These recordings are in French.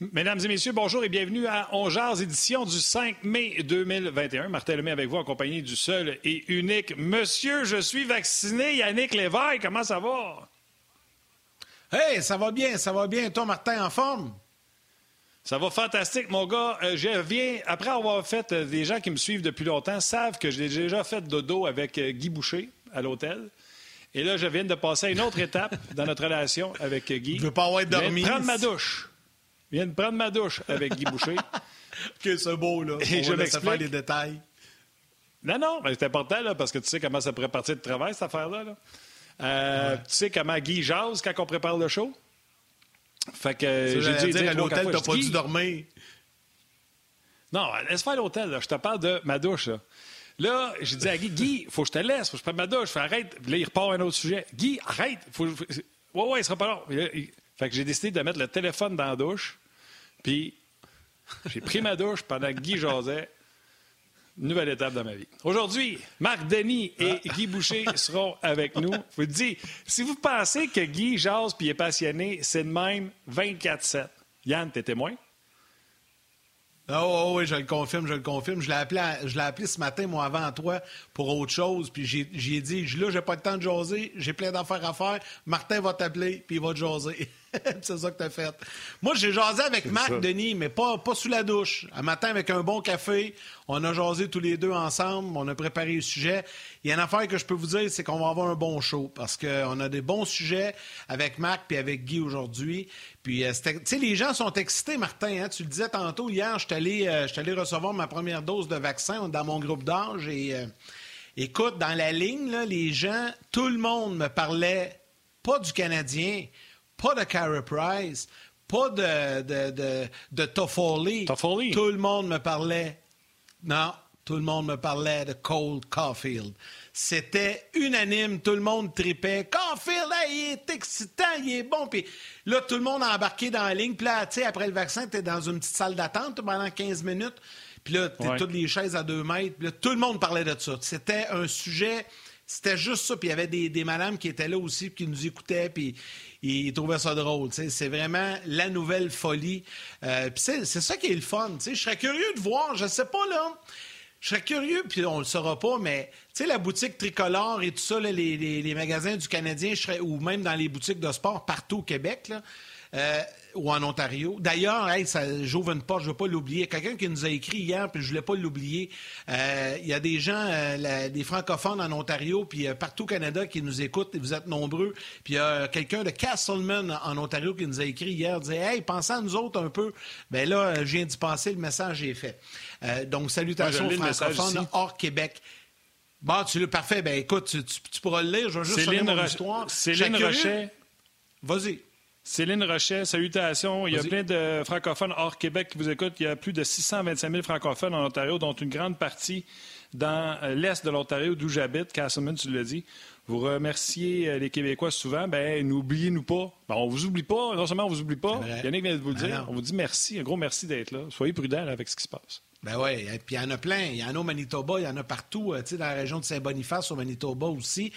Mesdames et messieurs, bonjour et bienvenue à On édition du 5 mai 2021. Martin Lemay avec vous en compagnie du seul et unique Monsieur, je suis vacciné, Yannick Lévesque, comment ça va? Hey, ça va bien, ça va bien. Toi, Martin, en forme? Ça va fantastique, mon gars. Euh, je viens, après avoir fait, euh, des gens qui me suivent depuis longtemps savent que j'ai déjà fait dodo avec euh, Guy Boucher à l'hôtel. Et là, je viens de passer à une autre étape dans notre relation avec Guy. Je veux pas avoir dormi. Prendre ma douche. Je viens de prendre ma douche avec Guy Boucher. que c'est beau, là. Et je vais faire les détails. Non, non, mais c'est important, là, parce que tu sais comment ça pourrait partir de travail, cette affaire-là. Euh, tu sais comment Guy jase quand on prépare le show? Fait que j'ai dit dire à l'hôtel, t'as pas dû dormir. Non, laisse faire l'hôtel. Je te parle de ma douche. Là, j'ai dit à Guy, Guy, faut que je te laisse, faut que je prenne ma douche. Fais arrête. Là, il repart à un autre sujet. Guy, arrête. Faut... Ouais, ouais, il sera pas long. Fait que j'ai décidé de mettre le téléphone dans la douche. Puis j'ai pris ma douche pendant que Guy jasait. Nouvelle étape dans ma vie. Aujourd'hui, Marc Denis et ah. Guy Boucher seront avec nous. Je vous dis, si vous pensez que Guy jase puis est passionné, c'est de même 24-7. Yann, t'es témoin? Oh, oh, oui, je le confirme, je le confirme. Je l'ai appelé, je l'ai appelé ce matin, moi, avant toi, pour autre chose. Puis j'ai, j'ai dit, là, j'ai pas le temps de jaser, j'ai plein d'affaires à faire. Martin va t'appeler, puis il va te jaser. c'est ça que t'as fait. Moi, j'ai jasé avec Marc, Denis, mais pas, pas sous la douche. Un matin, avec un bon café, on a jasé tous les deux ensemble, on a préparé le sujet. Il y a une affaire que je peux vous dire, c'est qu'on va avoir un bon show, parce qu'on a des bons sujets avec Marc puis avec Guy aujourd'hui. Puis, euh, tu sais, les gens sont excités, Martin. Hein? Tu le disais tantôt, hier, je suis allé, euh, allé, recevoir ma première dose de vaccin dans mon groupe d'âge. Et euh, écoute, dans la ligne, là, les gens, tout le monde me parlait pas du Canadien, pas de Carey Price, pas de, de, de, de Toffoli. Toffoli. Tout le monde me parlait. Non, tout le monde me parlait de Cole Caulfield. C'était unanime, tout le monde tripait. Caulfield, il est excitant, il est bon. Puis là, tout le monde a embarqué dans la ligne. Puis là, tu sais, après le vaccin, tu es dans une petite salle d'attente pendant 15 minutes. Puis là, tu toutes les chaises à deux mètres. Puis là, tout le monde parlait de ça. C'était un sujet, c'était juste ça. Puis il y avait des, madames qui étaient là aussi, qui nous écoutaient. Puis ils trouvaient ça drôle. C'est vraiment la nouvelle folie. Euh, c'est ça qui est le fun. Je serais curieux de voir, je sais pas, là je serais curieux, puis on le saura pas, mais tu la boutique tricolore et tout ça, les, magasins du Canadien, je serais, ou même dans les boutiques de sport partout au Québec, euh, ou en Ontario. D'ailleurs, hey, j'ouvre une porte, je ne veux pas l'oublier. Quelqu'un qui nous a écrit hier, puis je ne voulais pas l'oublier. Euh, il y a des gens, euh, des francophones en Ontario, puis partout au Canada qui nous écoutent, et vous êtes nombreux. Puis il y a quelqu'un de Castleman en Ontario qui nous a écrit hier, disait Hey, pensez à nous autres un peu. Ben là, je viens d'y penser, le message est fait. donc, salutations aux francophones hors Québec. Bon, tu l'as parfait. Ben écoute, tu, pourras le lire. Je vais juste Céline mon histoire. Céline Rochet. Vas-y. Céline Rochet, salutations. Il y a plein de francophones hors Québec qui vous écoutent. Il y a plus de 625 000 francophones en Ontario, dont une grande partie dans euh, l'est de l'Ontario, d'où j'habite. Castleman, tu l'as dit. Vous remerciez euh, les Québécois souvent. Ben, n'oubliez-nous pas. Ben, on vous oublie pas. Non seulement on vous oublie pas, Yannick vient de vous le ben dire. On vous dit merci. Un gros merci d'être là. Soyez prudents avec ce qui se passe. Ben oui, puis il y en a plein. Il y en a au Manitoba, il y en a partout, euh, tu sais, dans la région de Saint-Boniface, au Manitoba aussi.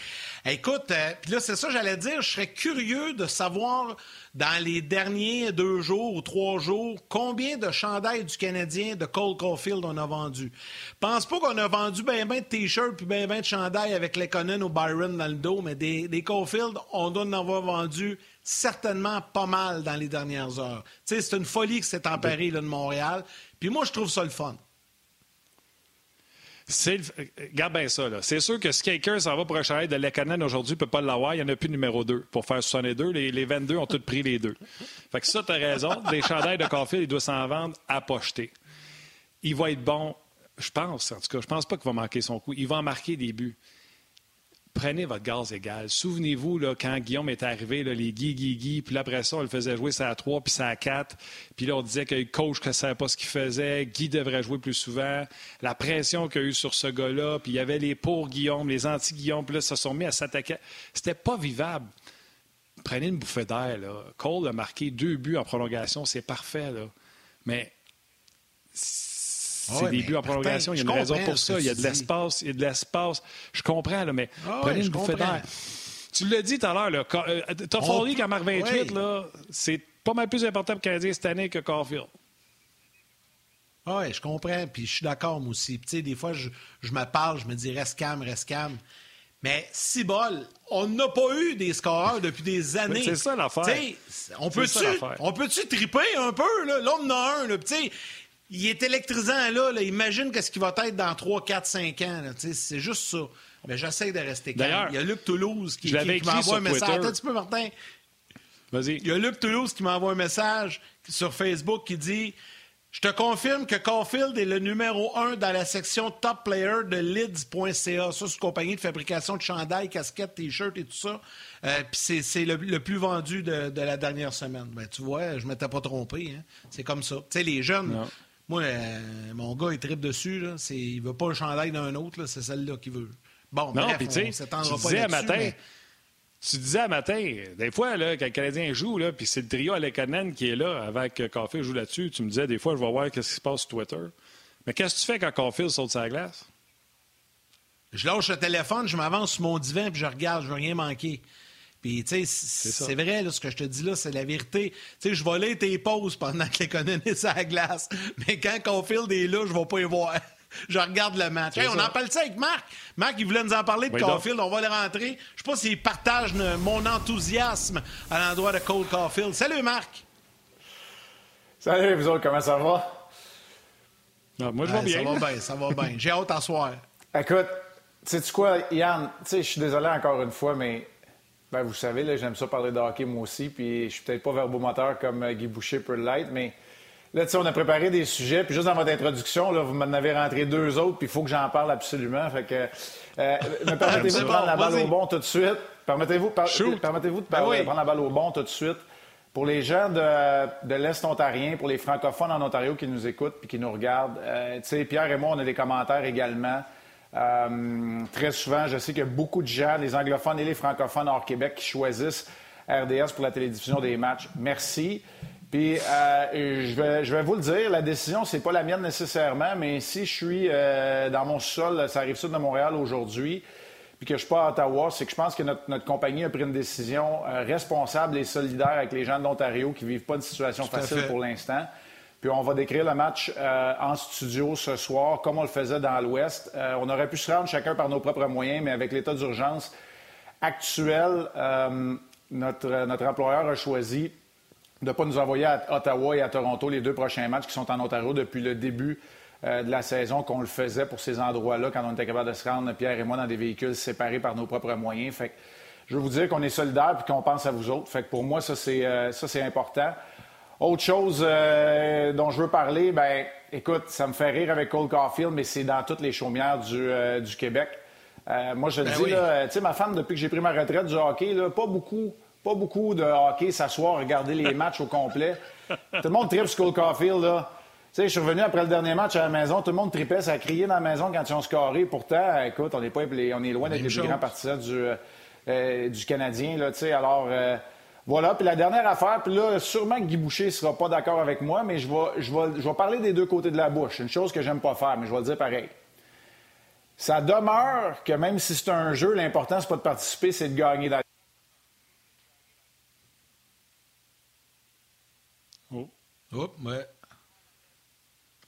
Écoute, euh, puis là, c'est ça, j'allais dire, je serais curieux de savoir dans les derniers deux jours ou trois jours combien de chandails du Canadien de Cole Caulfield on a vendu. Pense pas qu'on a vendu ben ben de t-shirts puis ben ben de chandails avec Lekonen ou Byron dans le dos, mais des, des Caulfield, on doit en avoir vendu certainement pas mal dans les dernières heures. Tu sais, c'est une folie que s'est emparée là, de Montréal. Puis moi, je trouve ça le fun. Regarde bien ça. C'est sûr que si quelqu'un s'en va pour un chandail de Lekonen aujourd'hui, ne peut pas l'avoir. Il n'y en a plus numéro 2 pour faire 62. Les, les 22 ont tous pris les deux. Fait que ça, tu as raison. Les chandails de Caulfield, il doit s'en vendre à pocheter. Il va être bon, je pense, en tout cas. Je pense pas qu'il va manquer son coup. Il va en marquer des buts prenez votre gaz égal. Souvenez-vous, là, quand Guillaume est arrivé, les Guy, Guy, Guy, puis après ça, on le faisait jouer ça à 3 puis ça à 4. Puis là, on disait que le coach ne savait pas ce qu'il faisait. Guy devrait jouer plus souvent. La pression qu'il y a eu sur ce gars-là, puis il y avait les pour Guillaume, les anti-Guillaume, puis là, se sont mis à s'attaquer. C'était pas vivable. Prenez une bouffée d'air. Cole a marqué deux buts en prolongation, c'est parfait. Là. Mais c'est des buts en prolongation. il y a une raison pour ça. Il y a de l'espace. Il y a de l'espace. Je comprends, là, mais ah prenez une bouffée d'air. Tu l'as dit tout à l'heure, Toffoli, quand marque 28, là, c'est pas mal plus important pour le Canadien cette année que Caulfield. Oui, je comprends, puis je suis d'accord, moi aussi. Tu sais, des fois, je, je, me parle, je me dis reste calme, reste calme. Mais si bol, on n'a pas eu des scoreurs depuis des années. C'est ça l'affaire. On peut-tu on peut triper un peu? Là, là on en a un. Là, il est électrisant là. là. Imagine ce qu'il va être dans 3, 4, 5 ans. C'est juste ça. Mais j'essaie de rester calme. Il y a Luc Toulouse qui, qui, m'envoie un message. Attends un petit peu, Martin. Vas-y. Il y a Luc Toulouse qui m'envoie un message sur Facebook qui dit je te confirme que Caulfield est le numéro un dans la section Top Player de Lids.ca. Ça, c'est une compagnie de fabrication de chandails, casquettes, t-shirts et tout ça. Euh, puis c'est le, plus vendu de, la dernière semaine. Ben, tu vois, je ne m'étais pas trompé. Hein. C'est comme ça. Tu sais, les jeunes, moi, euh, mon gars, il tripe dessus. Là. Il veut pas un chandail d'un autre. C'est celle-là qu'il veut. Bon, non, bref, on s'étendra pas là-dessus. matin, tu disais à matin, des fois, là, quand le Canadien joue, puis c'est le trio Alekanen qui est là, avec Caulfield joue là-dessus, tu me disais, des fois, je vais voir ce qui se passe sur Twitter. Mais qu'est-ce que tu fais quand Caulfield saute sa glace? Je lâche le téléphone, je m'avance sur mon divan, puis je regarde, je veux rien manquer. Puis, tu sais, c'est vrai, là, ce que je te dis là, c'est la vérité. Tu sais, je vais lire tes pauses pendant que l'économie est à la glace. Mais quand Caulfield est là, je vais pas y voir je regarde le match. on en parle ça avec Marc? Marc, il voulait nous en parler de Caulfield. On va le rentrer. Je sais pas s'il partage mon enthousiasme à l'endroit de Cole Caulfield. Salut, Marc. Salut, vous autres, comment ça va? moi, je vais bien. Ça va bien, ça va bien. J'ai hâte à soir. Écoute, sais-tu quoi, Yann? Tu sais, je suis désolé encore une fois, mais ben, vous savez, j'aime ça parler de hockey moi aussi, puis je suis peut-être pas verbomoteur comme euh, Guy Boucher peut l'être, mais Là, tu sais, on a préparé des sujets, puis juste dans votre introduction, là, vous m'en avez rentré deux autres, puis il faut que j'en parle absolument. Fait que, euh, permettez-vous de prendre la balle au bon tout de suite? Permettez-vous permettez-vous de, ben prendre la balle au bon tout de suite? Pour les gens de, de l'Est ontarien, pour les francophones en Ontario qui nous écoutent puis qui nous regardent, euh, tu sais, Pierre et moi, on a des commentaires également. Euh, très souvent, je sais qu'il y a beaucoup de gens, les anglophones et les francophones hors Québec, qui choisissent RDS pour la télédiffusion des matchs. Merci. Puis, euh, je, vais, je vais vous le dire, la décision, c'est pas la mienne nécessairement, mais si je suis euh, dans mon sol, ça arrive sud de Montréal aujourd'hui, puis que je suis pas à Ottawa, c'est que je pense que notre, notre, compagnie a pris une décision euh, responsable et solidaire avec les gens de l'Ontario qui vivent pas de situation facile pour l'instant. Puis on va décrire le match en studio ce soir, comme on le faisait dans l'Ouest. on aurait pu se rendre chacun par nos propres moyens, mais avec l'état d'urgence actuel, notre, notre employeur a choisi de ne pas nous envoyer à Ottawa et à Toronto les deux prochains matchs qui sont en Ontario depuis le début euh, de la saison qu'on le faisait pour ces endroits-là quand on était capable de se rendre, Pierre et moi, dans des véhicules séparés par nos propres moyens. Fait je veux vous dire qu'on est solidaires et qu'on pense à vous autres. Fait que pour moi, ça, c'est, euh, ça, c'est important. Autre chose euh, dont je veux parler, ben, écoute, ça me fait rire avec Cole Caulfield, mais c'est dans toutes les chaumières du, du Québec. moi, je le ben dis, tu sais, ma femme, depuis que j'ai pris ma retraite du hockey, là, pas beaucoup pas beaucoup de hockey, s'asseoir, regarder les matchs au complet. Tout le monde tripe sur Caulfield, là. Tu sais, je suis revenu après le dernier match à la maison, tout le monde tripait, ça a crié dans la maison quand ils ont scoré. Pourtant, écoute, on n'est pas on est loin d'être les plus grands partisans du, euh, du Canadien, là, tu sais. Alors, euh, voilà. Puis la dernière affaire, puis là, sûrement que Guy Boucher ne sera pas d'accord avec moi, mais je vais, je, vais, je vais parler des deux côtés de la bouche. Une chose que j'aime pas faire, mais je vais le dire pareil. Ça demeure que même si c'est un jeu, l'important, c'est pas de participer, c'est de gagner dans Oups, ouais.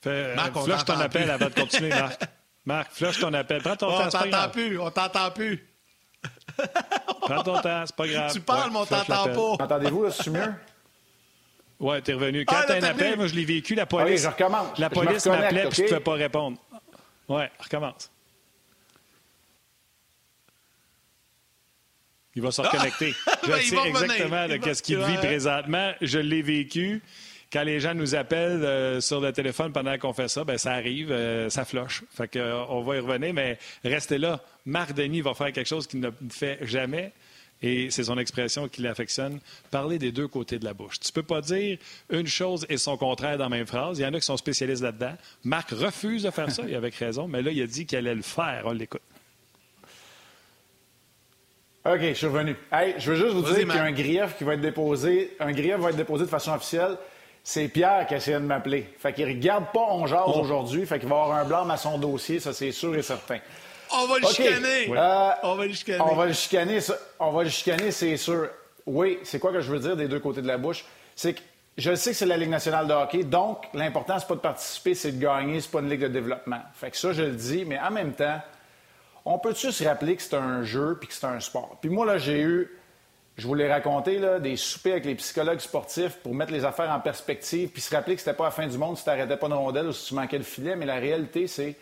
Fais, Marc, on flush ton appel avant de continuer, Marc. Marc, flush ton appel. Prends ton oh, temps. On t'entend plus, on t'entend plus. Prends ton temps, c'est pas grave. Tu parles, mais on t'entend pas. Entendez-vous, c'est mieux? Ouais, t'es revenu. Quand ah, t'as un appel, moi je l'ai vécu, la police. je recommence. La police m'appelait okay? puis je ne pouvais pas répondre. Ouais, recommence. Il va se reconnecter. Je ben, sais exactement de ce qu'il vit présentement. Je l'ai vécu quand les gens nous appellent euh, sur le téléphone pendant qu'on fait ça, ben ça arrive, euh, ça floche. Fait que, euh, on va y revenir, mais restez là. Marc Denis va faire quelque chose qu'il ne fait jamais. Et c'est son expression qui l'affectionne. Parler des deux côtés de la bouche. Tu ne peux pas dire une chose et son contraire dans la même phrase. Il y en a qui sont spécialistes là-dedans. Marc refuse de faire ça, et avec raison, mais là, il a dit qu'il allait le faire. On l'écoute. OK, je suis revenu. Hey, je veux juste vous dire qu'il y a un grief qui va être déposé. Un grief va être déposé de façon officielle c'est Pierre qui a essayé de m'appeler. Fait qu'il regarde pas On jase oh. aujourd'hui. Fait qu'il va avoir un blâme à son dossier, ça c'est sûr et certain. On va le chicaner. Euh, on va le chicaner. On va le chicaner, on va le chicaner, c'est sûr. Oui, c'est quoi que je veux dire des deux côtés de la bouche? c'est que je sais que c'est la Ligue nationale de hockey, donc l'important, c'est pas de participer, c'est de gagner, c'est pas une ligue de développement. Fait que ça, je le dis, mais en même temps, on peut-tu se rappeler que c'est un jeu puis que c'est un sport? Puis moi, là, j'ai eu, je vous l'ai raconté, des soupers avec les psychologues sportifs pour mettre les affaires en perspective puis se rappeler que c'était pas la fin du monde si tu n'arrêtais pas de rondelle ou si tu manquais le filet. Mais la réalité, c'est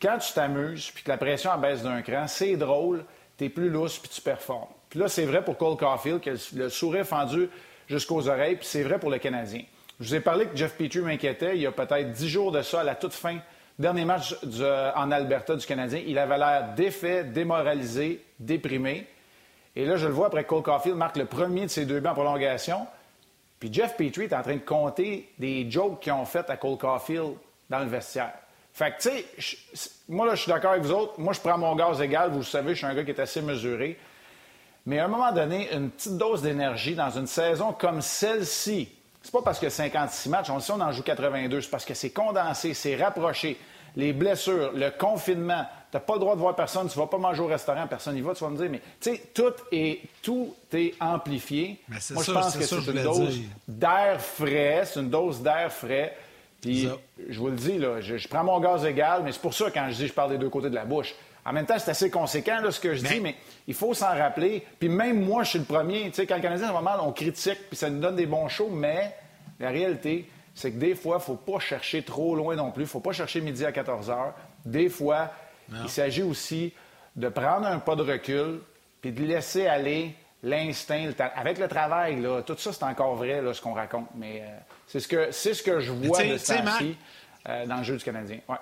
quand tu t'amuses puis que la pression baisse d'un cran, c'est drôle, tu es plus lousse puis tu performes. Puis là, c'est vrai pour Cole Caulfield, le sourire fendu jusqu'aux oreilles, puis c'est vrai pour le Canadien. Je vous ai parlé que Jeff Petrie m'inquiétait il y a peut-être dix jours de ça, à la toute fin, dernier match en Alberta du Canadien. Il avait l'air défait, démoralisé, déprimé. Et là, je le vois après Cole Caulfield marque le premier de ses deux buts en prolongation. Puis Jeff Petrie est en train de compter des jokes qu'ils ont fait à Cole Caulfield dans le vestiaire. Fait que, tu sais, moi, là, je suis d'accord avec vous autres. Moi, je prends mon gaz égal. Vous le savez, je suis un gars qui est assez mesuré. Mais à un moment donné, une petite dose d'énergie dans une saison comme celle-ci, c'est pas parce que 56 matchs, on on en joue 82, c'est parce que c'est condensé, c'est rapproché. Les blessures, le confinement, tu n'as pas le droit de voir personne, tu vas pas manger au restaurant, personne n'y va, tu vas me dire, mais tu sais, tout est, tout est amplifié. Moi, je pense que c'est une dose d'air frais, c'est une dose d'air frais. Puis, je vous le dis, là, je, prends mon gaz égal, mais c'est pour ça, quand je dis je parle des deux côtés de la bouche. En même temps, c'est assez conséquent ce que je dis, mais il faut s'en rappeler. Puis même moi, je suis le premier. Tu sais, quand le Canadien va mal, on critique, puis ça nous donne des bons shows, mais la réalité, c'est que des fois, il ne faut pas chercher trop loin non plus. Il ne faut pas chercher midi à 14 heures. Des fois, il s'agit aussi de prendre un pas de recul, puis de laisser aller l'instinct, le avec le travail. Là, tout ça, c'est encore vrai, là, ce qu'on raconte. Mais euh, c'est ce que c'est ce que je vois de ce euh, dans le jeu du Canadien. Ouais.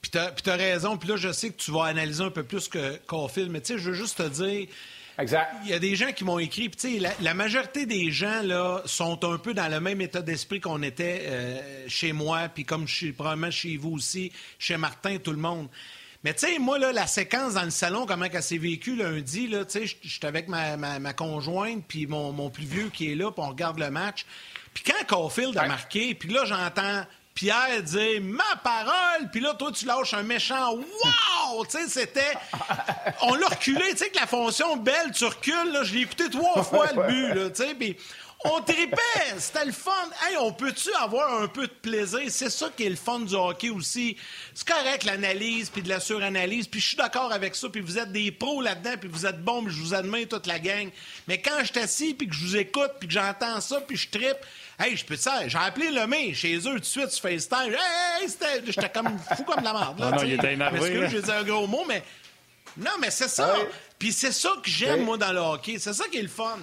Puis tu as, raison. Puis là, je sais que tu vas analyser un peu plus que Caulfield, mais tu sais, je veux juste te dire. Exact. Il y a des gens qui m'ont écrit. Puis, tu sais, la, la, majorité des gens, là, sont un peu dans le même état d'esprit qu'on était euh, chez moi, puis comme chez, probablement chez vous aussi, chez Martin, tout le monde. Mais tu sais, moi, là, la séquence dans le salon, comment elle s'est vécue lundi, là, tu sais, j'étais avec ma, ma, conjointe, puis mon, mon, plus vieux qui est là, puis on regarde le match. Puis quand Caulfield a marqué, puis là, j'entends Pierre dit ma parole, puis là, toi, tu lâches un méchant wow! Tu sais, c'était. On l'a reculé, tu sais, que la fonction belle, tu recules, là, je l'ai écouté trois fois le but, là, tu sais, puis. On tripait, c'était le fun. Hey, on peut-tu avoir un peu de plaisir? C'est ça qui est le fun du hockey aussi. C'est correct l'analyse puis de la suranalyse, puis je suis d'accord avec ça, puis vous êtes des pros là-dedans, puis vous êtes bons, je vous admire toute la gang. Mais quand je t'assis puis que je vous écoute, puis que j'entends ça, puis je trippe, Hey, je peux ça. J'ai appelé le mec chez eux tout de suite sur FaceTime. Hey, j'étais comme fou comme la merde. non, non, il était énervé. j'ai dit un gros mot, mais. Non, mais c'est ça. Puis c'est ça que j'aime, moi, dans le hockey. C'est ça qui est le fun.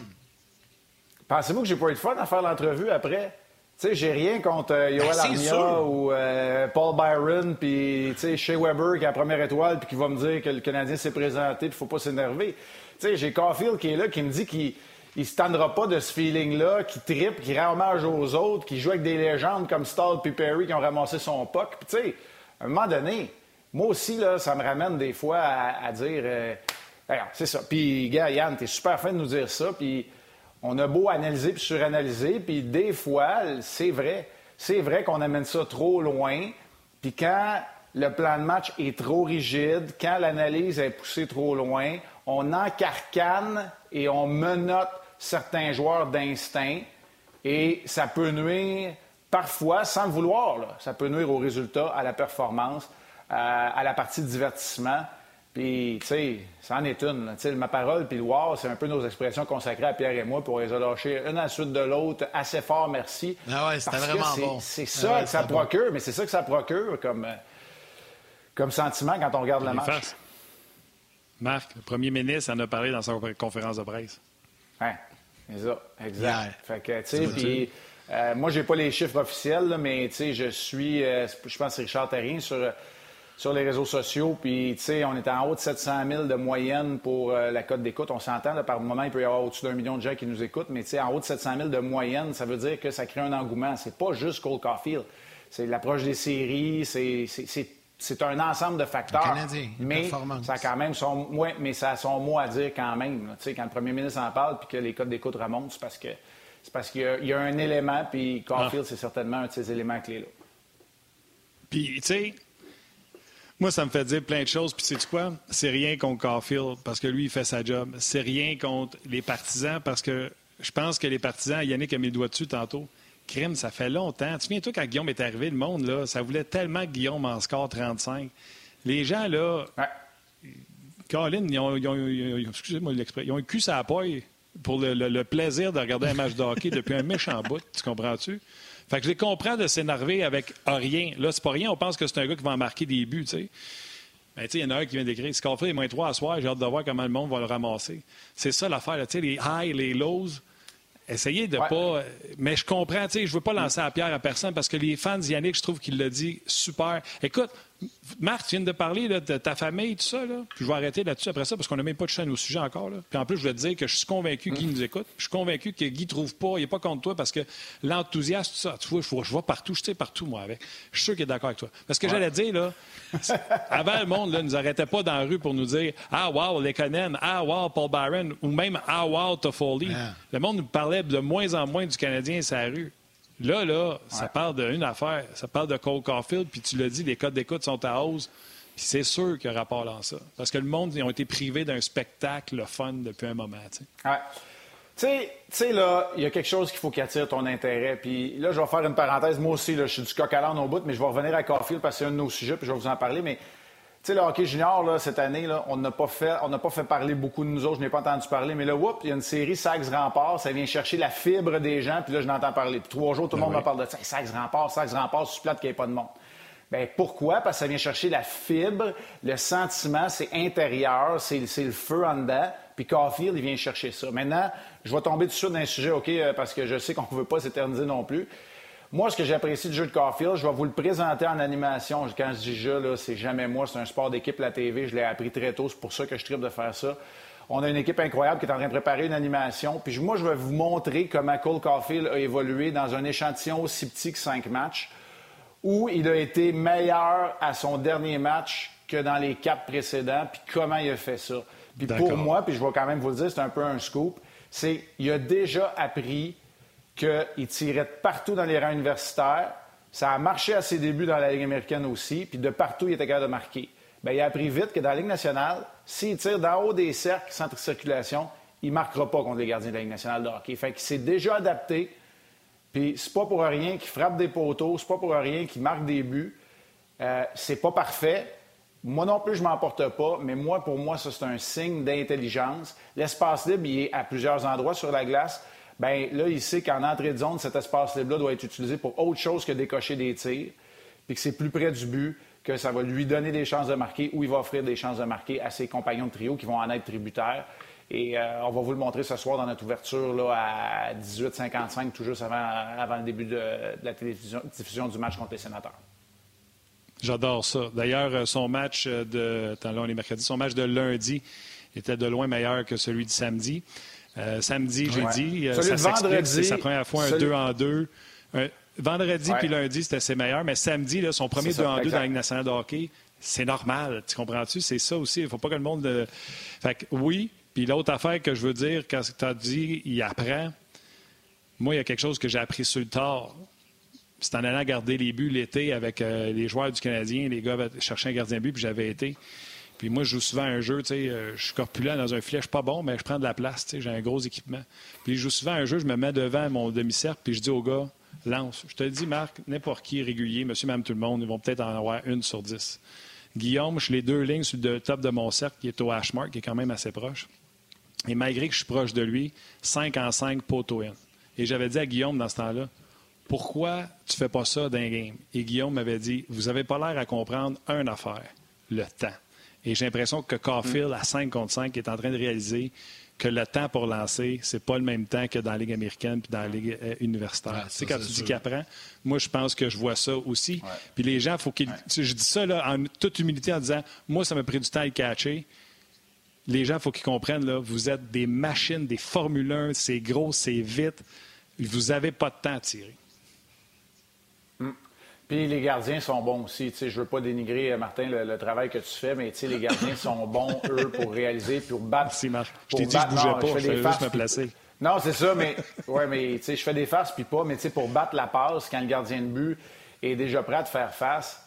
Pensez-vous que j'ai pas eu de fun à faire l'entrevue après? Tu sais, j'ai rien contre euh, Yoel ben, Armia ou euh, Paul Byron, puis tu sais, Shea Weber qui est la première étoile, puis qui va me dire que le Canadien s'est présenté, puis faut pas s'énerver. Tu sais, j'ai Caulfield qui est là, qui me dit qu'il il se tendra pas de ce feeling-là, qui tripe, qui rend hommage aux autres, qui joue avec des légendes comme Stall et Perry qui ont ramassé son puck. Puis, tu sais, à un moment donné, moi aussi, là, ça me ramène des fois à, dire. Euh, c'est ça. Puis, gars, Yann, t'es super fin de nous dire ça. Puis, on a beau analyser puis suranalyser. Puis, des fois, c'est vrai. C'est vrai qu'on amène ça trop loin. Puis, quand le plan de match est trop rigide, quand l'analyse est poussée trop loin, on encarcane et on menotte certains joueurs d'instinct et ça peut nuire parfois, sans le vouloir, ça peut nuire au résultat, à la performance, euh, à, la partie de divertissement. Puis, tu sais, ça en est une. sais, ma parole puis le wow, c'est un peu nos expressions consacrées à Pierre et moi pour les lâcher une à la suite de l'autre, assez fort, merci. Ah ouais, c'était vraiment bon. C'est ah ça que ça procure, mais c'est ça que ça procure comme, euh, comme sentiment quand on regarde la match. Marc, le premier ministre en a parlé dans sa conférence de presse. Oui, c'est ça, exact. Fait que, tu sais, puis euh, moi, j'ai pas les chiffres officiels, mais tu sais, je suis, euh, je pense Richard Terrien sur, sur les réseaux sociaux, puis tu sais, on est en haut de 700 000 de moyenne pour euh, la cote d'écoute. On s'entend, par moment, il peut y avoir au-dessus d'un million de gens qui nous écoutent, mais tu sais, en haut de 700 000 de moyenne, ça veut dire que ça crée un engouement. C'est pas juste Cole Caulfield. C'est l'approche des séries, c'est c'est un ensemble de facteurs. mais ça a quand même son, mais ça a son mot à dire quand même. quand le premier ministre en parle puis que les codes d'écoute remontent, c'est parce que c'est parce qu'il y, a un élément, puis Caulfield, ah. c'est certainement un de ces éléments clés-là. Puis, tu sais, moi, ça me fait dire plein de choses. Puis, sais-tu quoi? C'est rien contre Caulfield parce que lui, il fait sa job. C'est rien contre les partisans parce que je pense que les partisans, Yannick a mis le doigt dessus tantôt. Crime, ça fait longtemps. Tu viens toi quand Guillaume est arrivé, le monde, là, ça voulait tellement que Guillaume en score 35. Les gens, là, Colin, ils ont, ils ont, excusez-moi ils ont un cul à la poille pour le, plaisir de regarder un match de hockey depuis un méchant bout. Tu comprends-tu? Fait que je les comprends de s'énerver avec rien. Là, c'est pas rien. On pense que c'est un gars qui va en marquer des buts, tu sais. Mais ben, tu sais, il y en a un qui vient d'écrire Scarfield est moins 3 à soir, j'ai hâte de voir comment le monde va le ramasser. C'est ça l'affaire, tu sais, les highs, les lows. Essayez de pas. Mais je comprends, tu sais, je veux pas lancer la pierre à personne parce que les fans Yannick, je trouve qu'il l'a dit super. Écoute, Marc, tu viens de parler de ta famille, tout ça. Là. Puis je vais arrêter là-dessus après ça parce qu'on n'a même pas de chaîne au sujet encore. Là. Puis en plus, je vais te dire que je suis convaincu qu'il nous écoute. Je suis convaincu que Guy ne trouve pas, il n'est pas contre toi parce que l'enthousiasme, tout ça, tu vois, je, vois partout, je sais partout, moi, avec. Je suis sûr qu'il est d'accord avec toi. Parce que j'allais dire, là, avant, le monde ne nous arrêtait pas dans la rue pour nous dire Ah, wow, Lekonen, ah, wow, Paul Byron, ou même Ah, wow, Toffoli. Le monde nous parlait de moins en moins du Canadien sur la rue. Là, là, ça parle d'une affaire. Ça parle de Cole Caulfield, puis tu l'as dit, les codes d'écoute sont à hausse. Puis c'est sûr qu'il y a rapport dans ça. Parce que le monde, ils ont été privés d'un spectacle le fun depuis un moment. Ouais. Tu sais, là, il y a quelque chose qu'il faut qui attire ton intérêt. Puis là, je vais faire une parenthèse. Moi aussi, là, je suis du coq à l'âne au bout, mais je vais revenir à Caulfield parce que c'est un de nos sujets, puis je vais vous en parler. Mais tu sais, le hockey junior, là, cette année, là, on n'a pas fait, on n'a pas fait parler beaucoup de nous autres. Je n'ai pas entendu parler. Mais là, whoop, il y a une série Sax Rempart. Ça vient chercher la fibre des gens. Puis là, je n'entends parler. Puis trois jours, tout le ben monde me parle de ça. Sax Rempart, Sax Rempart, sur plate qu'il n'y ait pas de monde. Bien, pourquoi? Parce que ça vient chercher la fibre, le sentiment, c'est intérieur, c'est, le feu en dedans. Puis Caulfield, il vient chercher ça. Maintenant, je vais tomber tout de suite dans un sujet, OK, euh, parce que je sais qu'on ne veut pas s'éterniser non plus. Moi, ce que j'apprécie du jeu de Caulfield, je vais vous le présenter en animation. Quand je dis jeu, c'est jamais moi, c'est un sport d'équipe, la TV. Je l'ai appris très tôt, c'est pour ça que je tripe de faire ça. On a une équipe incroyable qui est en train de préparer une animation. Puis moi, je vais vous montrer comment Cole Caulfield a évolué dans un échantillon aussi petit que cinq matchs, où il a été meilleur à son dernier match que dans les quatre précédents, puis comment il a fait ça. Puis pour moi, puis je vais quand même vous le dire, c'est un peu un scoop, c'est qu'il a déjà appris qu'il tirait partout dans les rangs universitaires. Ça a marché à ses débuts dans la Ligue américaine aussi, puis de partout, il était capable de marquer. Bien, il a appris vite que dans la Ligue nationale, s'il tire d'en haut des cercles, centre circulation, il ne marquera pas contre les gardiens de la Ligue nationale de hockey. Fait qu'il s'est déjà adapté, puis c'est pas pour rien qu'il frappe des poteaux, c'est pas pour rien qu'il marque des buts. Euh, c'est pas parfait. Moi non plus, je m'en porte pas, mais moi, pour moi, ça, c'est un signe d'intelligence. L'espace libre, il est à plusieurs endroits sur la glace bien là, il sait qu'en entrée de zone, cet espace libre-là doit être utilisé pour autre chose que décocher des tirs, puis que c'est plus près du but, que ça va lui donner des chances de marquer ou il va offrir des chances de marquer à ses compagnons de trio qui vont en être tributaires. Et euh, on va vous le montrer ce soir dans notre ouverture là, à 18h55, tout juste avant, le début de, la télévision, diffusion du match contre les sénateurs. J'adore ça. D'ailleurs, euh, son match de. Est mercredi. Son match de lundi était de loin meilleur que celui de samedi. Euh, samedi, j'ai dit. Euh, ça s'explique, c'est sa première fois un 2 en 2. vendredi puis lundi, c'était ses meilleurs. Mais samedi, là, son premier 2 en 2 dans la Ligue nationale de hockey, c'est normal. Tu comprends-tu? C'est ça aussi. Il ne faut pas que le monde. Fait que, oui. Puis l'autre affaire que je veux dire, quand tu as dit, il apprend. Moi, il y a quelque chose que j'ai appris sur le tard. C'est en allant garder les buts l'été avec euh, les joueurs du Canadien. Les gars cherchaient un gardien de but, puis j'avais été. Puis moi, je joue souvent un jeu, tu sais, euh, je suis corpulent dans un filet, je suis pas bon, mais je prends de la place, tu sais, j'ai un gros équipement. Puis je joue souvent un jeu, je me mets devant mon demi-cercle, puis je dis au gars, lance. Je te dis, Marc, n'importe qui régulier, monsieur, même tout le monde, ils vont peut-être en avoir une sur dix. Guillaume, je suis les deux lignes sur le top de mon cercle, qui est au hash mark, qui est quand même assez proche. Et malgré que je suis proche de lui, 5 en 5 poteau in. Et j'avais dit à Guillaume dans ce temps-là, pourquoi tu fais pas ça d'un game? Et Guillaume m'avait dit, vous avez pas l'air à comprendre une affaire, le temps. Et j'ai l'impression que Caulfield, à 5 contre 5, est en train de réaliser que le temps pour lancer, c'est pas le même temps que dans la Ligue américaine puis dans la Ligue euh, universitaire. tu sais, quand tu dis qu'il apprend, moi, je pense que je vois ça aussi. Puis les gens, faut qu'ils. Je dis ça là, en toute humilité en disant moi, ça m'a pris du temps à le catcher. Les gens, il faut qu'ils comprennent, là, vous êtes des machines, des Formule 1, c'est gros, c'est vite. Vous n'avez pas de temps à tirer. Puis les gardiens sont bons aussi. Je ne veux pas dénigrer, euh, Martin, le, travail que tu fais, mais les gardiens sont bons, eux, pour réaliser, pour battre. Merci, Marc. Je t'ai dit que je ne bougeais pas, je, juste me placer. Non, c'est ça, mais, ouais, mais je fais des faces puis pas, mais pour battre la passe quand le gardien de but est déjà prêt à te faire face.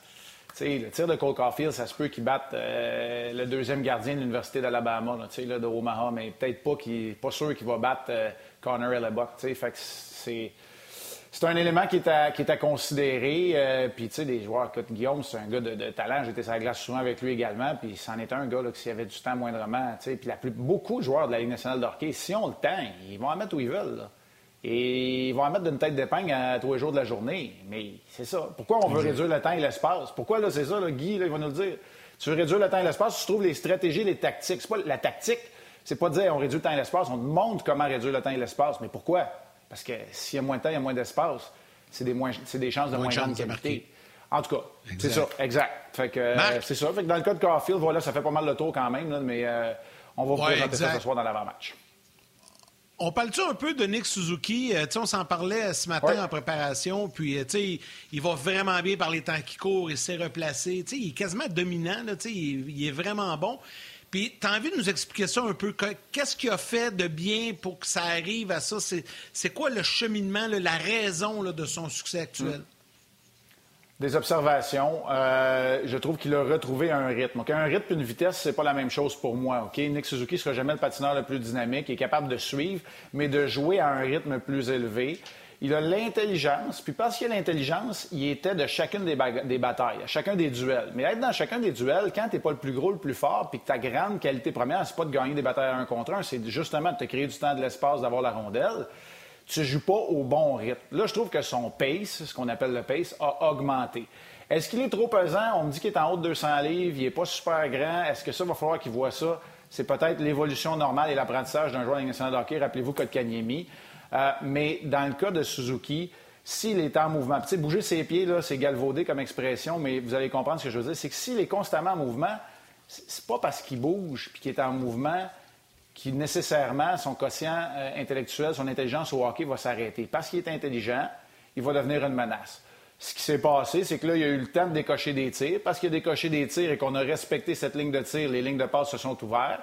le tir de Cole Caulfield, ça se peut qu'il batte euh, le deuxième gardien de l'Université d'Alabama, de Omaha, mais peut-être pas qu'il pas sûr qu'il va battre euh, Connor Hellebuck. Fait c'est c'est un élément qui est à, qui est à considérer. Euh, puis, tu sais, des joueurs, comme Guillaume, c'est un gars de, talent. J'étais sur la glace souvent avec lui également. Puis, c'en est un gars là, qui, s'il avait du temps moindrement, tu sais, puis la plus, beaucoup de joueurs de la Ligue nationale de hockey, si on le temps, ils vont en mettre où ils veulent. Et ils vont en mettre d'une tête d'épingle à tous les jours de la journée. Mais c'est ça. Pourquoi on veut réduire le temps et l'espace? Pourquoi, là, c'est ça, là, Guy, là, il va nous le dire. Tu veux réduire le temps et l'espace, tu trouves les stratégies, les tactiques. C'est pas la tactique, c'est pas de dire on réduit le temps et l'espace, on te montre comment réduire le temps et l'espace. Mais pourquoi? Parce que s'il y a moins de temps, il y a moins d'espace. C'est des, des chances de moins, grande qualité. En tout cas, c'est ça, exact. Fait que, euh, c'est ça. Fait que dans le cas de Carfield, voilà, ça fait pas mal de tour quand même, mais euh, on va vous présenter ça ce soir dans l'avant-match. On parle-tu un peu de Nick Suzuki? Euh, on s'en parlait ce matin en préparation, puis il va vraiment bien par les temps qui courent, il s'est replacé. il est quasiment dominant, là, il, il est vraiment bon. Puis, tu as envie de nous expliquer ça un peu? Qu'est-ce qu'il a fait de bien pour que ça arrive à ça? C'est quoi le cheminement, la raison de son succès actuel? Des observations. Euh, je trouve qu'il a retrouvé un rythme. Un rythme et une vitesse, c'est pas la même chose pour moi. Ok, Nick Suzuki sera jamais le patineur le plus dynamique, il est capable de suivre, mais de jouer à un rythme plus élevé. Il a l'intelligence, puis parce qu'il a l'intelligence, il était de chacune des, batailles, chacun des duels. Mais être dans chacun des duels, quand tu n'es pas le plus gros, le plus fort, puis que ta grande qualité première, c'est pas de gagner des batailles un contre un, c'est justement de te créer du temps, de l'espace, d'avoir la rondelle, tu joues pas au bon rythme. Là, je trouve que son pace, ce qu'on appelle le pace, a augmenté. Est-ce qu'il est trop pesant? On me dit qu'il est en haut de 200 livres, il n'est pas super grand. Est-ce que ça va falloir qu'il voit ça? C'est peut-être l'évolution normale et l'apprentissage d'un joueur national de hockey. Rappelez-vous Kotkaniemi. Euh, mais dans le cas de Suzuki, s'il est en mouvement, tu sais, bouger ses pieds, là, c'est galvaudé comme expression, mais vous allez comprendre ce que je veux dire, c'est que s'il est constamment en mouvement, c'est pas parce qu'il bouge puis qu'il est en mouvement qu'il nécessairement, son quotient euh, intellectuel, son intelligence au hockey va s'arrêter. Parce qu'il est intelligent, il va devenir une menace. Ce qui s'est passé, c'est que là, il y a eu le temps de décocher des tirs. Parce qu'il a décoché des tirs et qu'on a respecté cette ligne de tir, les lignes de passe se sont ouvertes.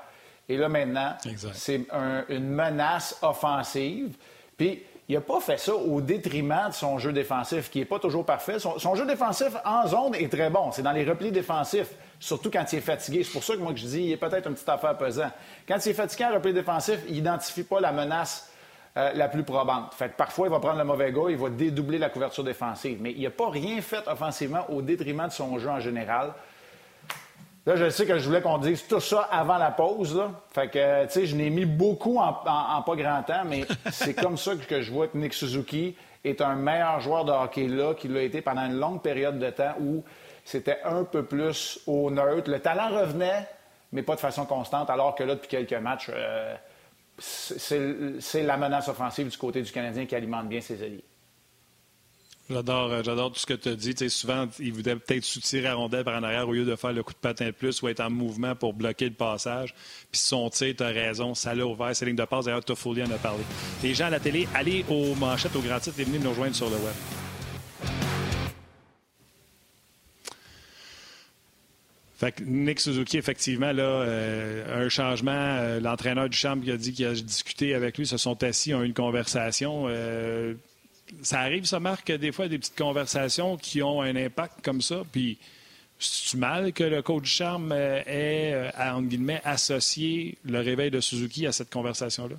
Et là, maintenant, c'est une menace offensive. Puis, il n'a pas fait ça au détriment de son jeu défensif, qui n'est pas toujours parfait. Son, jeu défensif en zone est très bon. C'est dans les replis défensifs, surtout quand il est fatigué. C'est pour ça que moi, je dis, il est peut-être une petite affaire pesant. Quand il est fatigué en repli défensif, il n'identifie pas la menace euh, la plus probante. Fait parfois, il va prendre le mauvais gars, il va dédoubler la couverture défensive. Mais il n'a pas rien fait offensivement au détriment de son jeu en général. Là, je sais que je voulais qu'on dise tout ça avant la pause. Là. Fait que, tu sais, je n'ai mis beaucoup en, pas grand temps, mais c'est comme ça que je vois que Nick Suzuki est un meilleur joueur de hockey là qu'il l'a été pendant une longue période de temps où c'était un peu plus au neutre. Le talent revenait, mais pas de façon constante, alors que là, depuis quelques matchs, euh, c'est la menace offensive du côté du Canadien qui alimente bien ses alliés. J'adore, euh, j'adore tout ce que tu as dit. souvent, il voulait peut-être soutirer à rondelle par en arrière au lieu de faire le coup de patin de plus ou être en mouvement pour bloquer le passage. Puis son tir, tu as raison, ça l'a ouvert ses lignes de passe. D'ailleurs, Toffoli en a parlé. Les gens à la télé, allez aux manchettes, au grand et venez nous rejoindre sur le web. Fait que Nick Suzuki, effectivement, là, euh, un changement. Euh, l'entraîneur du champ qui a dit qu'il a discuté avec lui, se sont assis, ont eu une conversation ça arrive, ça, Marc, des fois, des petites conversations qui ont un impact comme ça. Puis, c'est mal que le coach Charme euh, ait, euh, en guillemets, associé le réveil de Suzuki à cette conversation-là?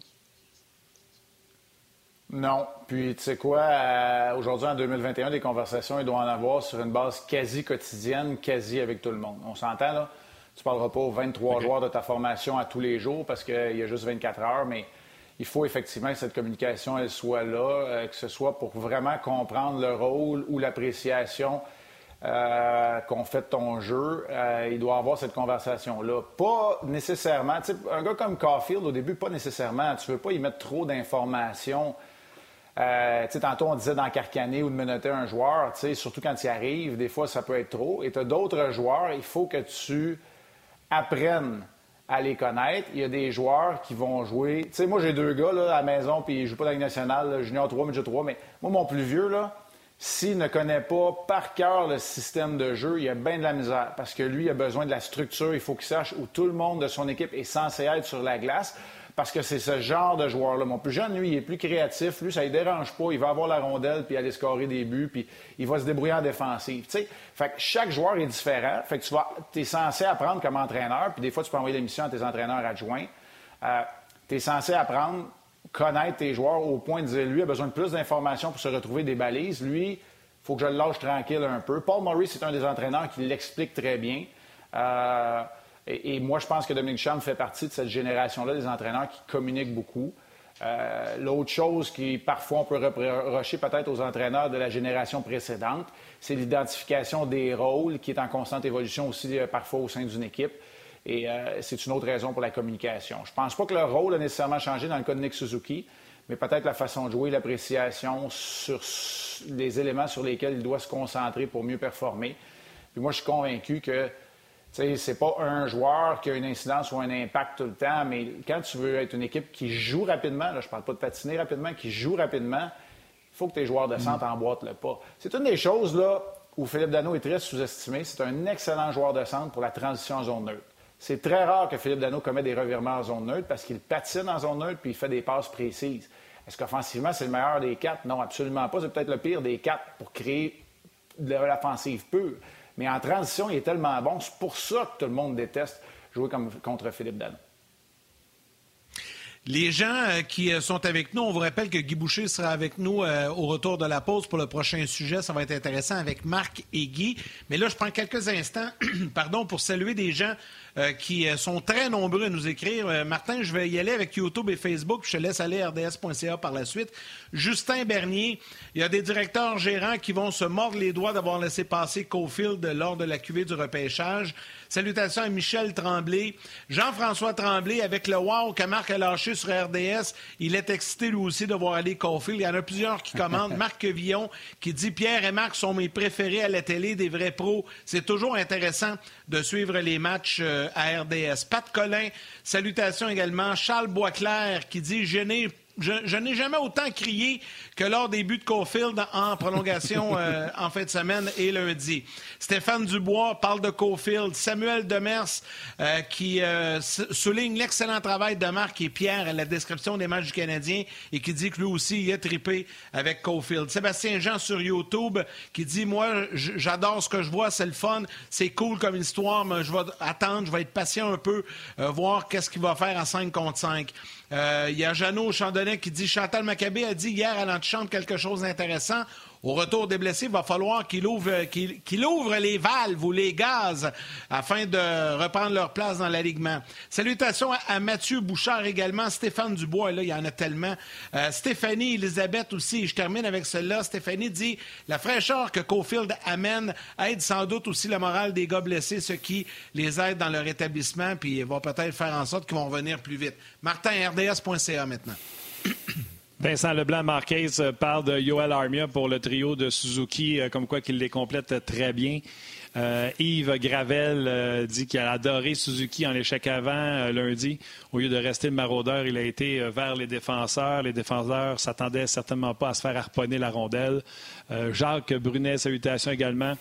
Non. Puis, tu sais quoi, euh, aujourd'hui, en 2021, des conversations, il doit en avoir sur une base quasi quotidienne, quasi avec tout le monde. On s'entend, là? Tu parleras pas aux 23 joueurs de ta formation à tous les jours parce qu'il y a juste 24 heures, mais il faut effectivement que cette communication elle soit là, euh, que ce soit pour vraiment comprendre le rôle ou l'appréciation euh, qu'on fait de ton jeu. Euh, il doit avoir cette conversation-là. Pas nécessairement, un gars comme Caulfield, au début, pas nécessairement. Tu veux pas y mettre trop d'informations. tantôt, on disait d'encarcaner ou de menotter un joueur, surtout quand il arrive, des fois, ça peut être trop. Et tu as d'autres joueurs, il faut que tu apprennes à les connaître. Il y a des joueurs qui vont jouer. Tu sais, moi, j'ai deux gars là, à la maison, puis ils jouent pas dans la nationale, junior 3, midget 3, mais moi, mon plus vieux, là, s'il ne connaît pas par cœur le système de jeu, il a bien de la misère parce que lui, il a besoin de la structure. Il faut qu'il sache où tout le monde de son équipe est censé être sur la glace. Parce que c'est ce genre de joueur-là. Mon plus jeune, lui, il est plus créatif. Lui, ça ne dérange pas. Il va avoir la rondelle puis aller scorer des buts puis il va se débrouiller en défensive. fait que chaque joueur est différent. Fait que tu es censé apprendre comme entraîneur puis des fois, tu peux envoyer l'émission à tes entraîneurs adjoints. Euh, tu es censé apprendre, connaître tes joueurs au point de dire, lui a besoin de plus d'informations pour se retrouver des balises. Lui, il faut que je le lâche tranquille un peu. Paul Murray, c'est un des entraîneurs qui l'explique très bien. Euh, et, moi, je pense que Dominique Cham fait partie de cette génération-là des entraîneurs qui communiquent beaucoup. Euh, l'autre chose qui, parfois, on peut reprocher peut-être aux entraîneurs de la génération précédente, c'est l'identification des rôles qui est en constante évolution aussi euh, parfois au sein d'une équipe. Et euh, c'est une autre raison pour la communication. Je ne pense pas que le rôle a nécessairement changé dans le cas de Nick Suzuki, mais peut-être la façon de jouer, l'appréciation sur les éléments sur lesquels il doit se concentrer pour mieux performer. Puis moi, je suis convaincu que c'est pas un joueur qui a une incidence ou un impact tout le temps, mais quand tu veux être une équipe qui joue rapidement, là, je parle pas de patiner rapidement, qui joue rapidement, il faut que tes joueurs de centre emboîtent le pas. C'est une des choses là, où Philippe Dano est très sous-estimé. C'est un excellent joueur de centre pour la transition en zone neutre. C'est très rare que Philippe Dano commette des revirements en zone neutre parce qu'il patine en zone neutre puis il fait des passes précises. Est-ce qu'offensivement, c'est le meilleur des quatre? Non, absolument pas. C'est peut-être le pire des quatre pour créer de l'offensive pure. Mais en transition, il est tellement bon. C'est pour ça que tout le monde déteste jouer contre Philippe Dano. Les gens euh, qui euh, sont avec nous, on vous rappelle que Guy Boucher sera avec nous euh, au retour de la pause pour le prochain sujet. Ça va être intéressant avec Marc et Guy. Mais là, je prends quelques instants pardon, pour saluer des gens euh, qui euh, sont très nombreux à nous écrire. Euh, Martin, je vais y aller avec YouTube et Facebook, je te laisse aller rds.ca par la suite. Justin Bernier, il y a des directeurs gérants qui vont se mordre les doigts d'avoir laissé passer Cofield lors de la cuvée du repêchage. Salutations à Michel Tremblay. Jean-François Tremblay, avec le wow que Marc a lâché sur RDS, il est excité lui aussi de voir aller Cofield. Il y en a plusieurs qui commandent. Marc Villon qui dit Pierre et Marc sont mes préférés à la télé, des vrais pros. C'est toujours intéressant de suivre les matchs à RDS. Pat Collin, salutations également. Charles Boisclair qui dit Je n'ai je, n'ai jamais autant crié que lors des buts de Cofield en prolongation euh, en fin de semaine et lundi. Stéphane Dubois parle de Cofield. Samuel Demers euh, qui euh, souligne l'excellent travail de Marc et Pierre à la description des matchs du Canadien et qui dit que lui aussi il est trippé avec Cofield. Sébastien Jean sur YouTube qui dit Moi, j'adore ce que je vois, c'est le fun, c'est cool comme histoire, mais je vais attendre, je vais être patient un peu, voir qu'est-ce qu'il va faire en 5 contre 5. Euh, il y a Jeannot Chandonnet qui dit Chantal Maccabé a dit hier à l'antichambre quelque chose d'intéressant. Au retour des blessés, il va falloir qu'il ouvre, les valves ou les gaz afin de reprendre leur place dans l'alignement. Salutations à, Mathieu Bouchard également, Stéphane Dubois, là, il y en a tellement. Euh, Stéphanie Elisabeth aussi, je termine avec celle-là. Stéphanie dit La fraîcheur que Cofield amène aide sans doute aussi le moral des gars blessés, ce qui les aide dans leur établissement, puis va peut-être faire en sorte qu'ils vont revenir plus vite. Martin, RDS.ca maintenant. Vincent Leblanc-Marquez euh, parle de Yoel Armia pour le trio de Suzuki, euh, comme quoi qu'il les complète très bien. Euh, Yves Gravel dit qu'il a adoré Suzuki en échec avant lundi. Au lieu de rester le maraudeur, il a été vers les défenseurs. Les défenseurs s'attendaient certainement pas à se faire harponner la rondelle. Jacques Brunet, salutations également,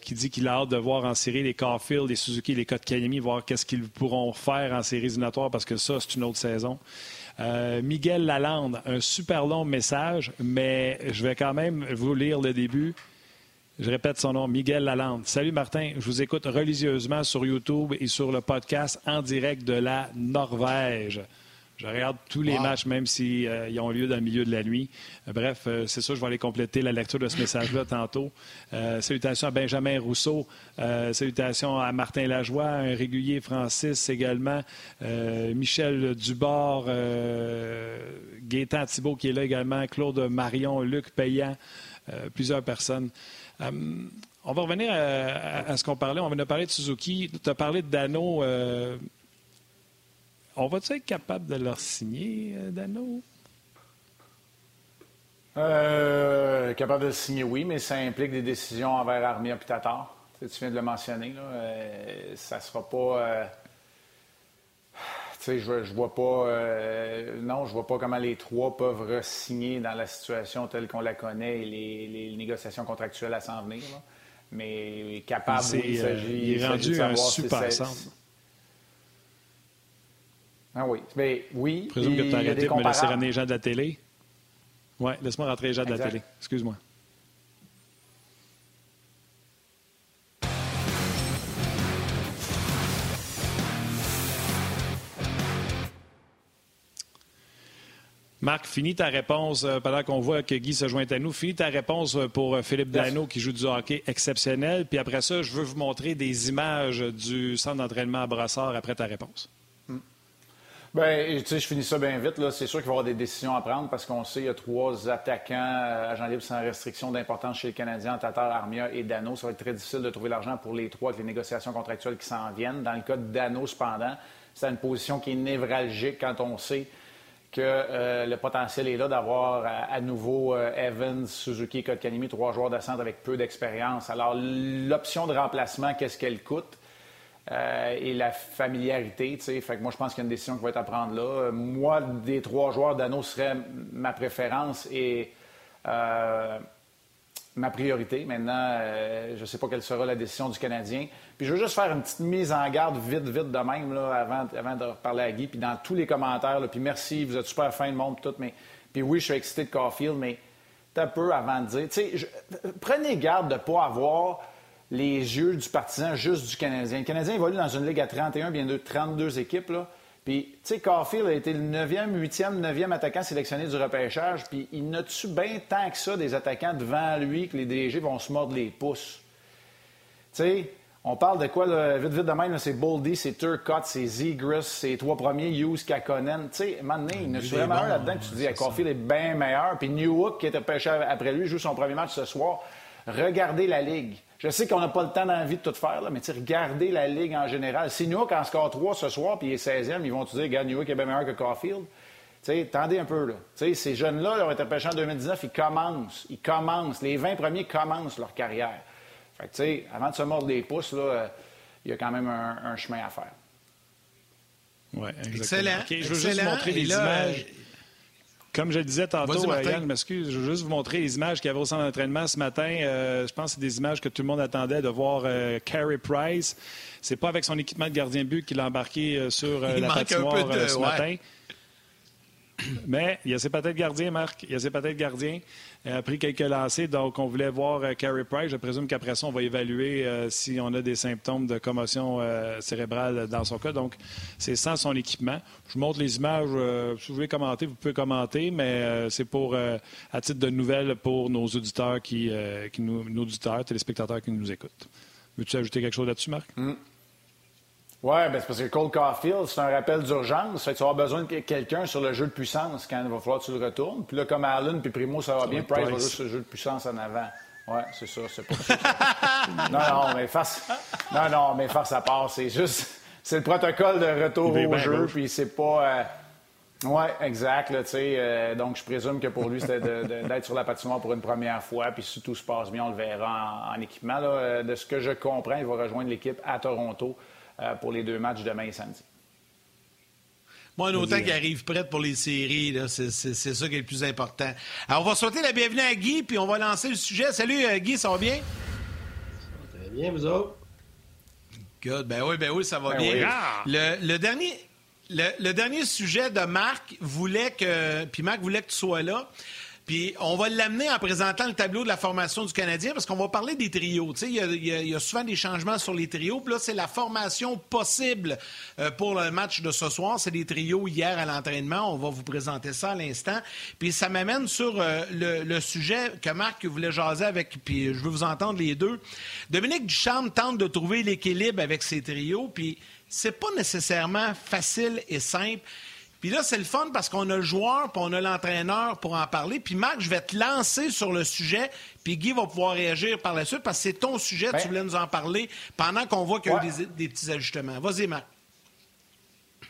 qui dit qu'il a hâte de voir en série les Caulfield, les Suzuki, les Kotkaniemi, voir qu'est-ce qu'ils pourront faire en série éliminatoire parce que ça, c'est une autre saison. Euh, Miguel Lalande, un super long message, mais je vais quand même vous lire le début. Je répète son nom, Miguel Lalande. Salut Martin, je vous écoute religieusement sur YouTube et sur le podcast en direct de la Norvège. Je regarde tous les matchs, même s'ils euh, ont lieu dans le milieu de la nuit. Euh, bref, euh, c'est ça, je vais aller compléter la lecture de ce message-là tantôt. salutations à Benjamin Rousseau. salutations à Martin Lajoie, un régulier Francis également. Michel Dubord, Gaétan Thibault qui est là également. Claude Marion, Luc Payan, plusieurs personnes. on va revenir à, ce qu'on parlait. On va parler de Suzuki. Tu as parlé de Dano on va-tu être capable de leur signer, euh, Dano? Euh, capable de le signer, oui, mais ça implique des décisions envers Armia et Tatar. Tu, viens de le mentionner. Là. Euh, ça sera pas. tu sais, je, je vois pas. non, je vois pas comment les trois peuvent re-signer dans la situation telle qu'on la connaît et les, négociations contractuelles à s'en venir. Mais capable, oui, il s'agit. il est rendu un super centre. Ah oui. Mais oui. Je présume que tu as arrêté de me laisser ramener les gens de la télé. Oui, laisse-moi rentrer les gens de la télé. Excuse-moi. Marc, finis ta réponse euh, pendant qu'on voit que Guy se joint à nous. Finis ta réponse euh, pour euh, Philippe Dano qui joue du hockey exceptionnel. Puis après ça, je veux vous montrer des images du centre d'entraînement à Brassard après ta réponse. Bien, tu sais, je finis ça bien vite. C'est sûr qu'il va y avoir des décisions à prendre parce qu'on sait qu'il y a trois attaquants, agents libres sans restriction d'importance chez les Canadiens, Tatar, Armia et Dano. Ça va être très difficile de trouver l'argent pour les trois avec les négociations contractuelles qui s'en viennent. Dans le cas de Dano, cependant, c'est une position qui est névralgique quand on sait que euh, le potentiel est là d'avoir à, nouveau euh, Evans, Suzuki et Kotkanimi, trois joueurs de centre avec peu d'expérience. Alors, l'option de remplacement, qu'est-ce qu'elle coûte? Euh, et la familiarité, tu sais. Fait que moi, je pense qu'il y a une décision qui va être à prendre là. Moi, des trois joueurs d'anneau serait ma préférence et ma priorité. Maintenant, je ne sais pas quelle sera la décision du Canadien. Puis je veux juste faire une petite mise en garde vite, vite de même, là, avant, avant de parler à Guy. Puis dans tous les commentaires, puis merci, vous êtes super fin de monde, tout. Mais, puis oui, je suis excité de Caulfield, mais un peu avant de dire. Sais, prenez garde de ne pas avoir les yeux du partisan juste du Canadien. Le Canadien évolue dans une ligue à 31, bien de 32 équipes. Là. Puis, tu sais, Caulfield a été le 9e, 8e, 9e attaquant sélectionné du repêchage. Puis, il n'a-tu bien tant que ça des attaquants devant lui que les DG vont se mordre les pouces? Tu sais, on parle de quoi, là, vite, vite de même, c'est Boldy, c'est Turcotte, c'est Zegras, c'est trois premiers, Hughes, Kakonen. Tu sais, maintenant, il a vraiment un là-dedans que tu dis, Caulfield est bien meilleur. Puis Newhook, qui était pêché après lui, joue son premier match ce soir. Regardez la Ligue. Je sais qu'on n'a pas le temps d'envie de tout faire, là, mais regardez la Ligue en général. Si Newhook en score 3 ce soir, puis il est 16e, ils vont te dire, regarde, Newhook est bien meilleur que Caulfield? sais, tendez un peu, là. sais, ces jeunes-là, ils ont été pêchés en 2019, ils commencent. Ils commencent. Les 20 premiers commencent leur carrière. Fait que, tu sais, avant de se mordre les pouces, là, euh, il y a quand même un, chemin à faire. Oui, Excellent. je veux juste montrer les images. Comme je le disais tantôt, euh, Yann, m'excuse, je veux juste vous montrer les images qu'il y avait au centre d'entraînement ce matin. Euh, je pense que c'est des images que tout le monde attendait de voir Carey Price. C'est pas avec son équipement de gardien de but qu'il a embarqué sur la patinoire ce matin. Mais il y a ses peut-être gardiens, Marc. Il y a ses peut-être gardiens. Il a pris quelques lancers, donc on voulait voir euh, Carey Price. Je présume qu'après ça, on va évaluer euh, si on a des symptômes de commotion euh, cérébrale dans son cas. Donc, c'est sans son équipement. Je vous montre les images. si vous voulez commenter, vous pouvez commenter, mais c'est pour à titre de nouvelles pour nos auditeurs qui, nous, nos auditeurs, téléspectateurs qui nous écoutent. Veux-tu ajouter quelque chose là-dessus, Marc? Mm. Oui, ben c'est parce que Cole Caulfield, c'est un rappel d'urgence. Fait que tu vas avoir besoin de quelqu'un sur le jeu de puissance quand il va falloir que tu le retournes. Puis là, comme Allen puis Primo, ça va bien. Price, va juste sur le jeu de puissance en avant. Oui, c'est ça, c'est pas ça. non, non, mais face... non, non, mais face à part, c'est juste... C'est le protocole de retour au jeu, puis c'est pas... Euh... Oui, exact. Là, euh, donc, je présume que pour lui, c'était d'être sur la patinoire pour une première fois. Puis si tout se passe bien, on le verra en, équipement. Là. Euh, de ce que je comprends, il va rejoindre l'équipe à Toronto pour les deux matchs demain et samedi. Moi, autant qu'il arrive prête pour les séries, c'est ça qui est le plus important. Alors, on va souhaiter la bienvenue à Guy, puis on va lancer le sujet. Salut euh, Guy, ça va bien? Ça va très bien, vous autres? Good. Ben oui, ben oui, ça va ben bien. Le, dernier, le, dernier sujet de Marc voulait que. Puis Marc voulait que tu sois là. Puis on va l'amener en présentant le tableau de la formation du Canadien parce qu'on va parler des trios. Il y, a souvent des changements sur les trios. Puis là, c'est la formation possible euh, pour le match de ce soir. C'est des trios hier à l'entraînement. On va vous présenter ça à l'instant. Puis ça m'amène sur euh, le, sujet que Marc voulait jaser avec. Puis je veux vous entendre les deux. Dominique Duchamp tente de trouver l'équilibre avec ses trios. Puis c'est pas nécessairement facile et simple. Puis là, c'est le fun parce qu'on a le joueur, puis on a l'entraîneur pour en parler. Puis Marc, je vais te lancer sur le sujet, puis Guy va pouvoir réagir par la suite parce que c'est ton sujet, tu ben- voulais nous en parler pendant qu'on voit qu'il y a eu des, petits ajustements. Vas-y, Marc.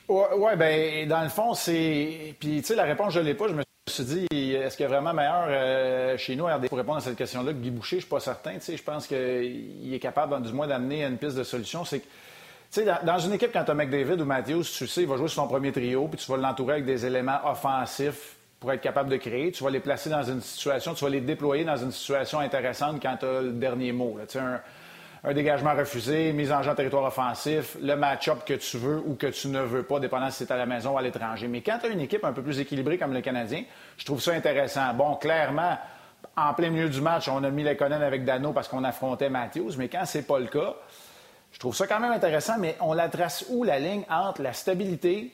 Oui, ouais, ben dans le fond, c'est. Puis, tu sais, la réponse, je ne l'ai pas. Je me suis dit, est-ce qu'il y a vraiment meilleur euh, chez nous RD pour répondre à cette question-là que Guy Boucher? Je ne suis pas certain. Tu sais, je pense qu'il est capable, du moins, d'amener une piste de solution. C'est que tu dans, une équipe, quand tu as McDavid ou Matthews, tu sais, il va jouer sur son premier trio, puis tu vas l'entourer avec des éléments offensifs pour être capable de créer. Tu vas les placer dans une situation, tu vas les déployer dans une situation intéressante quand tu as le dernier mot. Tu un, dégagement refusé, mise en jeu en territoire offensif, le match-up que tu veux ou que tu ne veux pas, dépendant si c'est à la maison ou à l'étranger. Mais quand tu as une équipe un peu plus équilibrée comme le Canadien, je trouve ça intéressant. Bon, clairement, en plein milieu du match, on a mis les Conan avec Dano parce qu'on affrontait Matthews, mais quand c'est pas le cas, je trouve ça quand même intéressant, mais on la trace où la ligne entre la stabilité,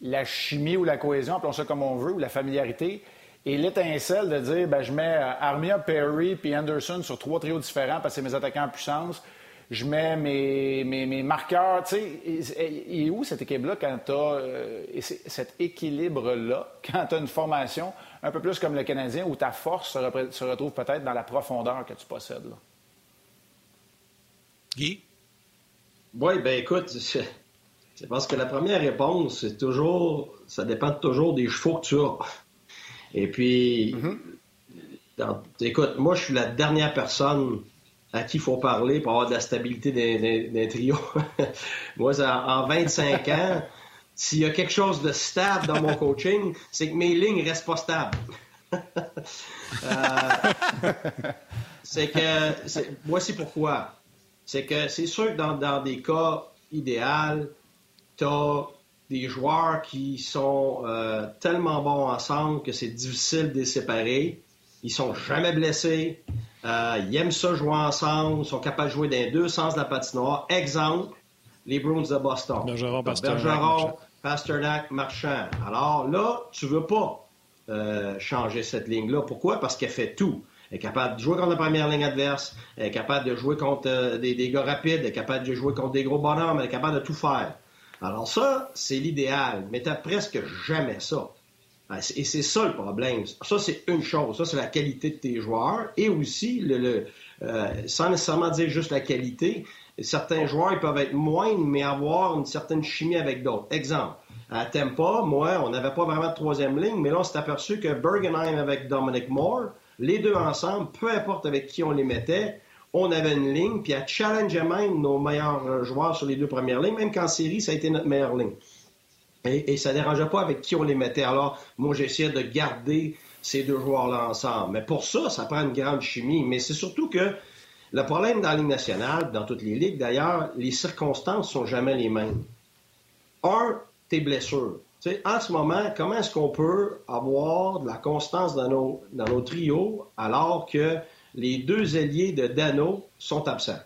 la chimie ou la cohésion, appelons ça comme on veut, ou la familiarité, et l'étincelle de dire, ben, je mets euh, Armia, Perry puis Anderson sur trois trios différents parce que c'est mes attaquants en puissance. Je mets mes, mes, marqueurs. Tu sais, et, où cette équipe-là quand tu euh, cet équilibre-là, quand tu as une formation un peu plus comme le Canadien où ta force se, retrouve peut-être dans la profondeur que tu possèdes? Là? Guy? Oui, ben écoute, c'est parce que la première réponse, c'est toujours, ça dépend toujours des chevaux que tu as. Et puis, mm-hmm. écoute, moi, je suis la dernière personne à qui il faut parler pour avoir de la stabilité d'un trio. moi, en 25 ans, s'il y a quelque chose de stable dans mon coaching, c'est que mes lignes restent pas stables. euh, c'est que, voici pourquoi. C'est que c'est sûr que dans, dans des cas idéaux, tu as des joueurs qui sont euh, tellement bons ensemble que c'est difficile de les séparer. Ils sont jamais blessés. Euh, ils aiment ça jouer ensemble. Ils sont capables de jouer dans les deux sens de la patinoire. Exemple, les Bruins de Boston. Bergeron, Pasternak, Pasternak, Marchand. Alors là, tu veux pas euh, changer cette ligne-là. Pourquoi? Parce qu'elle fait tout. Est capable de jouer contre la première ligne adverse. Est capable de jouer contre des, des, gars rapides. Elle est capable de jouer contre des gros bonhommes. Elle est capable de tout faire. Alors ça, c'est l'idéal, mais tu presque jamais ça. Ah, et c'est ça le problème. Ça, c'est une chose. Ça, c'est la qualité de tes joueurs. Et aussi, euh, sans nécessairement dire juste la qualité, certains joueurs ils peuvent être moindres, mais avoir une certaine chimie avec d'autres. Exemple, à Tempa, moi, on n'avait pas vraiment de troisième ligne, mais là, on s'est aperçu que Bergenheim avec Dominic Moore, les deux ensemble, peu importe avec qui on les mettait, on avait une ligne, puis à challenger même nos meilleurs euh, joueurs sur les deux premières lignes, même qu'en série, ça a été notre meilleure ligne. Et, ça ne dérangeait pas avec qui on les mettait. Alors, moi, j'essayais de garder ces deux joueurs-là ensemble. Mais pour ça, ça prend une grande chimie. Mais c'est surtout que le problème dans la Ligue nationale, dans toutes les ligues d'ailleurs, les circonstances sont jamais les mêmes. Un, tes blessures. En ce moment, comment est-ce qu'on peut avoir de la constance dans nos, dans nos trios alors que les deux ailiers de Dano sont absents?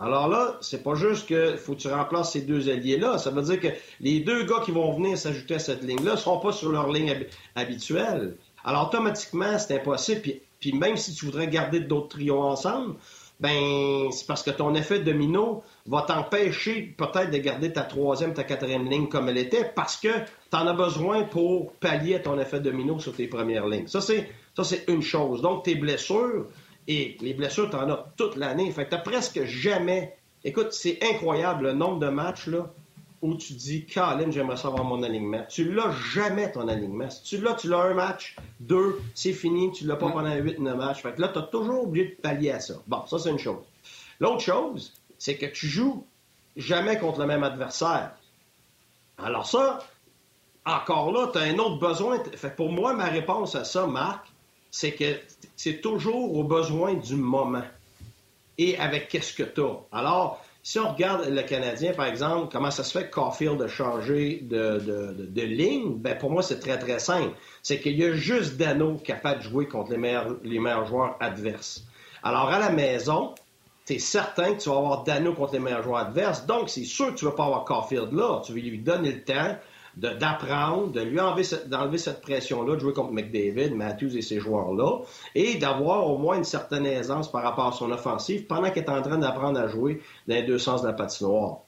Alors là, c'est pas juste que faut que tu remplaces ces deux alliés-là. Ça veut dire que les deux gars qui vont venir s'ajouter à cette ligne-là ne seront pas sur leur ligne habituelle. Alors automatiquement, c'est impossible. Puis, même si tu voudrais garder d'autres trios ensemble, ben c'est parce que ton effet domino va t'empêcher peut-être de garder ta troisième, ta quatrième ligne comme elle était, parce que tu en as besoin pour pallier ton effet domino sur tes premières lignes. Ça, c'est ça, c'est une chose. Donc, tes blessures, et les blessures, tu en as toute l'année. Fait que tu presque jamais. Écoute, c'est incroyable le nombre de matchs là, où tu dis, Colin, j'aimerais savoir mon alignement. Tu l'as jamais ton alignement. Si tu l'as, tu l'as un match, deux, c'est fini, tu l'as pas pendant huit, neuf matchs. Fait que là, tu as toujours oublié de pallier à ça. Bon, ça, c'est une chose. L'autre chose, c'est que tu joues jamais contre le même adversaire. Alors ça, encore là, tu as un autre besoin. Fait pour moi, ma réponse à ça, Marc, c'est que c'est toujours au besoin du moment et avec qu'est-ce que tu as. Alors, si on regarde le Canadien, par exemple, comment ça se fait que Caulfield a changé de, ligne, ben pour moi, c'est très, très simple. C'est qu'il y a juste Dano capable de jouer contre les meilleurs, les meilleurs joueurs adverses. Alors, à la maison, tu es certain que tu vas avoir Dano contre les meilleurs joueurs adverses. Donc, c'est sûr que tu ne vas pas avoir Caulfield là. Tu vas lui donner le temps d'apprendre, de, lui enlever, cette pression-là, de jouer contre McDavid, Matthews et ces joueurs-là, et d'avoir au moins une certaine aisance par rapport à son offensive pendant qu'il est en train d'apprendre à jouer dans les deux sens de la patinoire.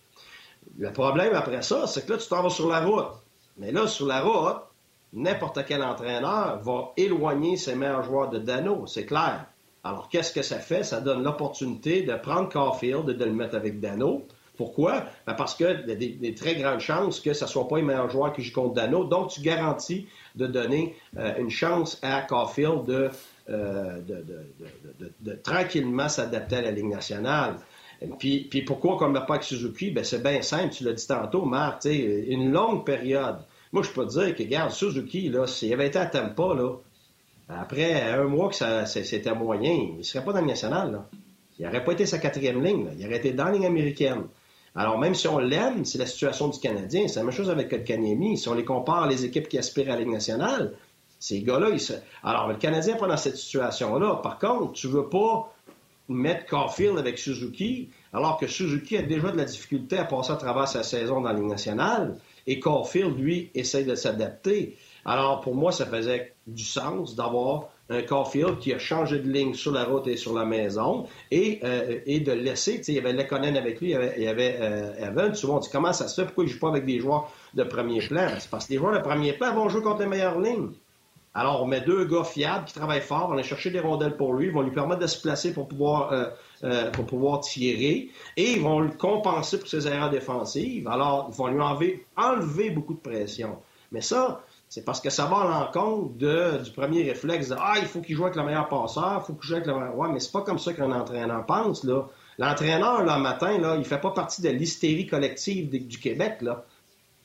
Le problème après ça, c'est que là, tu t'en vas sur la route. Mais là, sur la route, n'importe quel entraîneur va éloigner ses meilleurs joueurs de Dano, c'est clair. Alors, qu'est-ce que ça fait? Ça donne l'opportunité de prendre Caulfield et de le mettre avec Dano. Pourquoi? Ben, parce qu'il y a des, très grandes chances que ce ne soit pas les meilleurs joueurs qui jouent contre Dano. Donc, tu garantis de donner euh, une chance à Caulfield euh, de, tranquillement s'adapter à la Ligue nationale. Puis, puis pourquoi comme le pas avec Suzuki? Ben, c'est bien simple, tu l'as dit tantôt, Marc, une longue période. Moi, je peux te dire que, regarde, Suzuki, s'il avait été à Tampa, là, après un mois que ça, c'était moyen, il ne serait pas dans le national. Il n'aurait pas été sa quatrième ligne. Il aurait été dans la ligne américaine. Alors, même si on l'aime, c'est la situation du Canadien. C'est la même chose avec Kotkaniemi. Si on les compare les équipes qui aspirent à la Ligue nationale, ces gars-là. Alors, le Canadien n'est pas dans cette situation-là. Par contre, tu ne veux pas mettre Caulfield avec Suzuki, alors que Suzuki a déjà de la difficulté à passer à travers sa saison dans la Ligue nationale, et Caulfield, lui, essaye de s'adapter. Alors, pour moi, ça faisait du sens d'avoir un Caulfield qui a changé de ligne sur la route et sur la maison et, euh, et de laisser, tu sais, il y avait Lekonen avec lui, il y avait, il euh, Evan, souvent on dit comment ça se fait, pourquoi il ne joue pas avec des joueurs de premier plan? C'est parce que les joueurs de premier plan vont jouer contre les meilleures lignes. Alors, on met deux gars fiables qui travaillent fort, on va aller chercher des rondelles pour lui, ils vont lui permettre de se placer pour pouvoir, euh, euh, pour pouvoir tirer, et ils vont le compenser pour ses erreurs défensives. Alors, ils vont lui enlever, enlever beaucoup de pression. Mais ça, c'est parce que ça va à l'encontre du premier réflexe de Ah, il faut qu'il joue avec le meilleur passeur, il faut qu'il joue avec le meilleur. Ouais, mais c'est pas comme ça qu'un entraîneur pense, là. L'entraîneur, le matin, là, il fait pas partie de l'hystérie collective du Québec, là.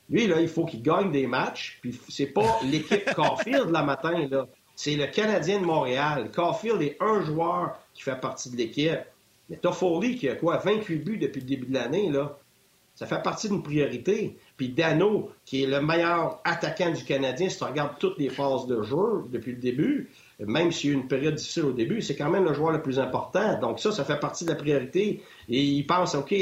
Lui, là, il faut qu'il gagne des matchs. Puis c'est pas l'équipe Caulfield, la matin, là. C'est le Canadien de Montréal. Caulfield est un joueur qui fait partie de l'équipe. Mais Toffoli, qui a quoi, 28 buts depuis le début de l'année, là. Ça fait partie d'une priorité. Puis Dano, qui est le meilleur attaquant du Canadien, si tu regardes toutes les phases de jeu depuis le début, même s'il y a eu une période difficile au début, c'est quand même le joueur le plus important. Donc ça, ça fait partie de la priorité. Et il pense, OK,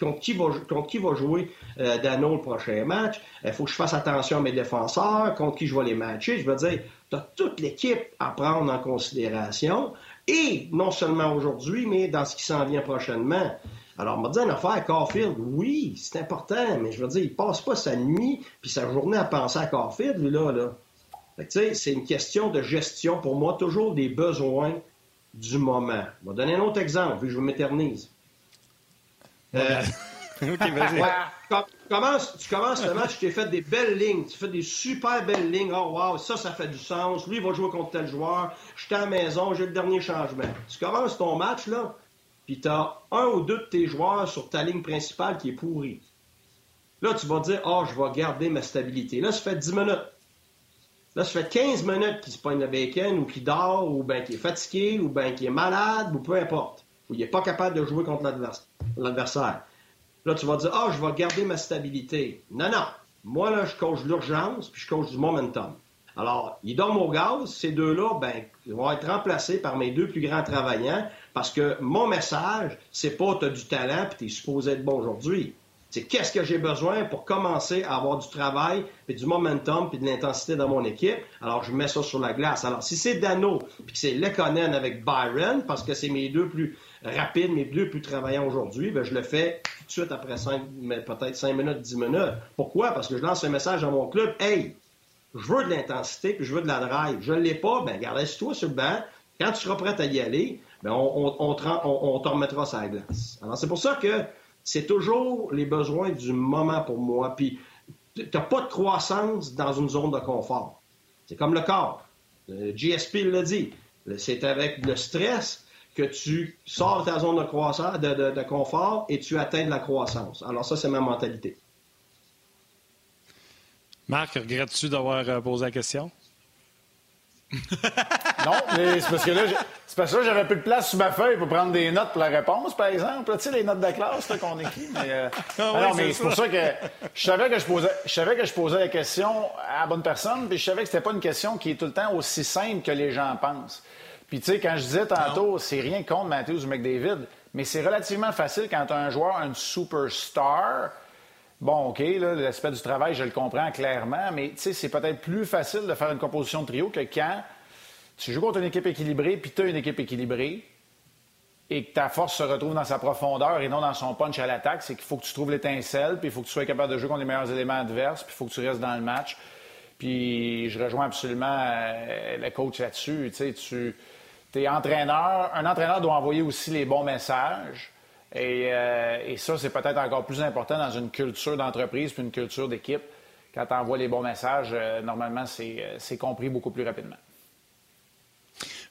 contre, qui va, jouer euh, Dano le prochain match? Il faut que je fasse attention à mes défenseurs, contre qui je vais les matcher? Je veux dire, tu as toute l'équipe à prendre en considération. Et non seulement aujourd'hui, mais dans ce qui s'en vient prochainement. Alors, on m'a dit une affaire, Caulfield, oui, c'est important, mais je veux dire, il passe pas sa nuit puis sa journée à penser à Caulfield, lui, là. là c'est une question de gestion, pour moi, toujours des besoins du moment. Je vais donner un autre exemple, vu que je m'éternise. Euh, OK, vas-y. tu, commences, le match, tu t'es fait des belles lignes, tu fais des super belles lignes. Oh, wow, ça, ça fait du sens. Lui, il va jouer contre tel joueur. Je suis à la maison, j'ai le dernier changement. Tu commences ton match, là, puis tu as un ou deux de tes joueurs sur ta ligne principale qui est pourri. Là, tu vas dire, oh, je vais garder ma stabilité. Là, ça fait 10 minutes. Là, ça fait 15 minutes qu'il se pogne le bacon ou qu'il dort ou bien qu'il est fatigué ou bien qu'il est malade ou peu importe. Ou il n'est pas capable de jouer contre l'adversaire. Là, tu vas dire, ah, je vais garder ma stabilité. Non, non. Moi, là, je coach l'urgence puis je coach du momentum. Alors, ils dorment au gaz. Ces deux-là, ben, vont être remplacés par mes deux plus grands travaillants parce que mon message, c'est pas tu as du talent puis tu es supposé être bon aujourd'hui. C'est qu'est-ce que j'ai besoin pour commencer à avoir du travail, puis du momentum, puis de l'intensité dans mon équipe? Alors, je mets ça sur la glace. Alors, si c'est Dano, puis que c'est Lekonen avec Byron, parce que c'est mes deux plus rapides, mes deux plus travaillants aujourd'hui, ben, je le fais tout de suite après peut-être 5 minutes, 10 minutes. Pourquoi? Parce que je lance un message à mon club. Hey, je veux de l'intensité, puis je veux de la drive. Je ne l'ai pas, ben, garde toi sur le banc. Quand tu seras prêt à y aller, ben, on, on, on, te remettra sur la glace. Alors, c'est pour ça que c'est toujours les besoins du moment pour moi. Puis, tu n'as pas de croissance dans une zone de confort. C'est comme le corps. Le GSP l'a dit. C'est avec le stress que tu sors de ta zone de, croissance, de, confort et tu atteins de la croissance. Alors ça, c'est ma mentalité. Marc, regrettes-tu d'avoir euh, posé la question? non, mais c'est parce que là, c'est parce que j'avais plus de place sur ma feuille pour prendre des notes pour la réponse, par exemple. tu sais, les notes de classe qu'on écrit. Mais, euh, ah mais c'est pour ça que je savais que je posais, je savais que je posais la question à la bonne personne, puis je savais que c'était pas une question qui est tout le temps aussi simple que les gens pensent. Puis tu sais, quand je disais tantôt, c'est rien contre Matthews ou McDavid, mais c'est relativement facile quand tu as un joueur, un superstar. Bon, OK, l'aspect du travail, je le comprends clairement, mais tu sais, c'est peut-être plus facile de faire une composition de trio que quand tu joues contre une équipe équilibrée, puis tu as une équipe équilibrée, et que ta force se retrouve dans sa profondeur et non dans son punch à l'attaque, c'est qu'il faut que tu trouves l'étincelle, puis il faut que tu sois capable de jouer contre les meilleurs éléments adverses, puis il faut que tu restes dans le match. Puis je rejoins absolument euh, le coach là-dessus. Tu sais, tu es entraîneur. Un entraîneur doit envoyer aussi les bons messages. Et, euh, et ça, c'est peut-être encore plus important dans une culture d'entreprise puis une culture d'équipe. Quand tu envoies les bons messages, euh, normalement, c'est compris beaucoup plus rapidement.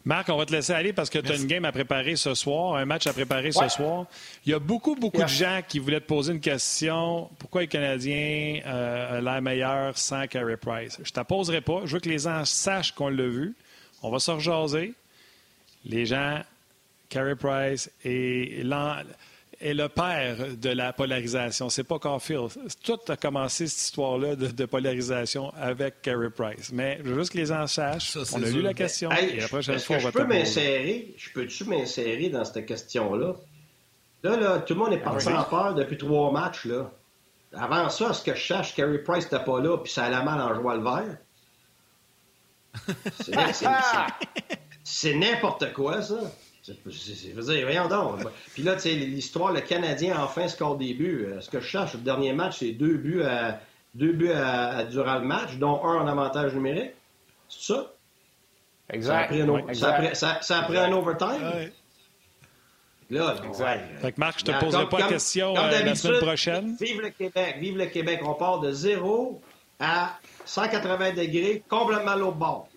Marc, on va te laisser aller parce que tu as une game à préparer ce soir, un match à préparer ce soir. Il y a beaucoup, beaucoup de gens qui voulaient te poser une question. Pourquoi les Canadiens euh, l'air meilleur sans Carey Price? Je ne te poserai pas. Je veux que les gens sachent qu'on l'a vu. On va se rejaser. Les gens Carey Price est, le père de la polarisation. C'est pas Caulfield. Tout a commencé cette histoire-là de, polarisation avec Carey Price. Mais juste que les gens sachent, on a lu la question et la prochaine fois, on va je peux m'insérer, Je peux-tu m'insérer dans cette question-là? Là, là, tout le monde est parti en peur depuis trois matchs. Là. Avant ça, ce que je cherche, Carey Price n'était pas là, puis ça allait mal en jouant le vert. C'est n'importe quoi, ça. C'est, voyons donc. Puis là, tu sais, l'histoire, le Canadien enfin score des buts. Euh, ce que je cherche, le dernier match, c'est deux buts à, deux buts à, durant le match, dont un en avantage numérique. C'est ça? Exact. Ça a pris un, overtime? Là, Fait que Marc, je te poserai pas la question euh, la semaine prochaine. Vive le Québec, vive le Québec. On part de 0 à 180 degrés, complètement l'autre bord.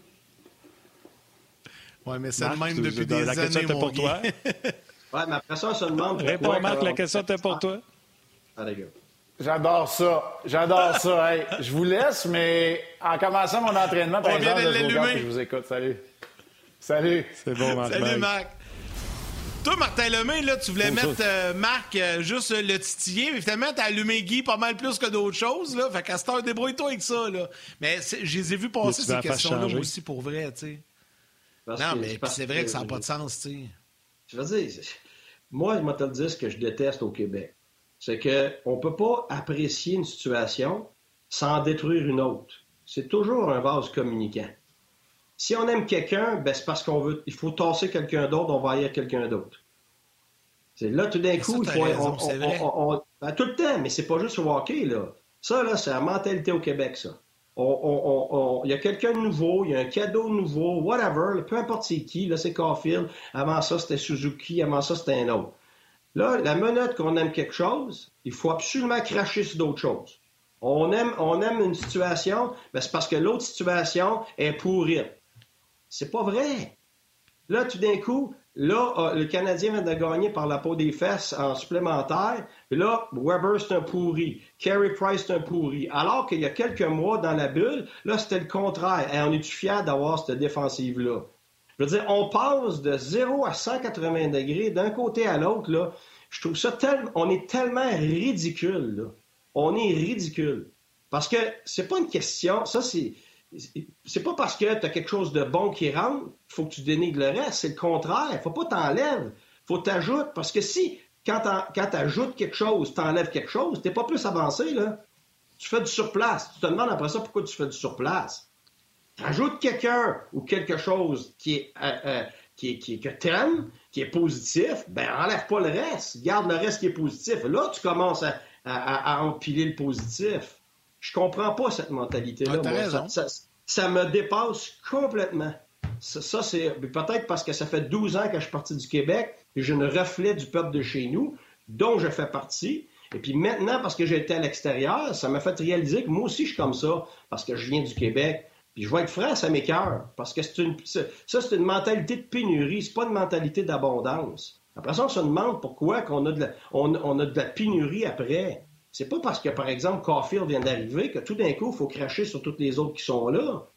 Oui, mais c'est le même depuis des la années, question était pour toi? oui, mais après ça, on se demande Réponds, Marc, la question était pour toi. Ah, J'adore ça. J'adore ça. je vous laisse, mais en commençant mon entraînement, par exemple, je vous écoute. Salut. Salut. C'est bon, Marc. Salut, Marc. Toi, Martin Lemay, là, tu voulais mettre euh, Marc euh, juste le titiller, mais finalement, t'as allumé Guy pas mal plus que d'autres choses, là. Fait qu'à cette heure, débrouille-toi avec ça, là. Mais je les ai vus passer, ces questions-là, moi aussi, pour vrai, tu non, mais c'est vrai que ça n'a pas de sens, tu sais. Je veux dire, moi, je vais te le dire ce que je déteste au Québec. C'est qu'on ne peut pas apprécier une situation sans détruire une autre. C'est toujours un vase communicant. Si on aime quelqu'un, ben c'est parce qu'on veut. Il faut tasser quelqu'un d'autre, on va haïr quelqu'un d'autre. C'est là, tout d'un coup, il faut. on, ben, tout le temps, mais c'est pas juste au hockey, là. Ça, là, c'est la mentalité au Québec, ça il y a quelqu'un de nouveau, il y a un cadeau nouveau, whatever, peu importe c'est qui, là c'est Caulfield, avant ça c'était Suzuki, avant ça c'était un autre. Là, la minute qu'on aime quelque chose, il faut absolument cracher sur d'autres choses. On aime, on aime une situation, mais c'est parce que l'autre situation est pourrie. C'est pas vrai. Là, tout d'un coup, Là, ah, le Canadien vient de gagner par la peau des fesses en supplémentaire. là, Weber, c'est un pourri. Carey Price, c'est un pourri. Alors qu'il y a quelques mois dans la bulle, là, c'était le contraire. Et on est-tu fiers d'avoir cette défensive-là? Je veux dire, on passe de 0 à 180 degrés d'un côté à l'autre, là. Je trouve ça tellement... On est tellement ridicule. On est ridicule. Parce que c'est pas une question... Ça, c'est c'est pas parce que tu as quelque chose de bon qui rentre faut que tu dénigres le reste. C'est le contraire. Faut pas t'enlèves. faut t'ajouter. Parce que si, quand tu ajoutes quelque chose, tu enlèves quelque chose, tu pas plus avancé. Là. Tu fais du surplace. Tu te demandes après ça pourquoi tu fais du surplace. Ajoute quelqu'un ou quelque chose qui est, euh, euh, qui est, qui que t'aimes, qui est positif, ben enlève pas le reste. Garde le reste qui est positif. Là, tu commences à empiler le positif. Je comprends pas cette mentalité-là. ça, me dépasse complètement. Ça, c'est peut-être parce que ça fait 12 ans que je suis parti du Québec et je ne reflet du peuple de chez nous, dont je fais partie. Et puis maintenant, parce que j'ai été à l'extérieur, ça m'a fait réaliser que moi aussi, je suis comme ça, parce que je viens du Québec. Puis je vais être franc, ça m'écœure. Parce que c'est une, ça, c'est une mentalité de pénurie, c'est pas une mentalité d'abondance. Après ça, on se demande pourquoi qu'on a de on a de la pénurie après. C'est pas parce que, par exemple, Caulfield vient d'arriver que tout d'un coup, il faut cracher sur toutes les autres qui sont là.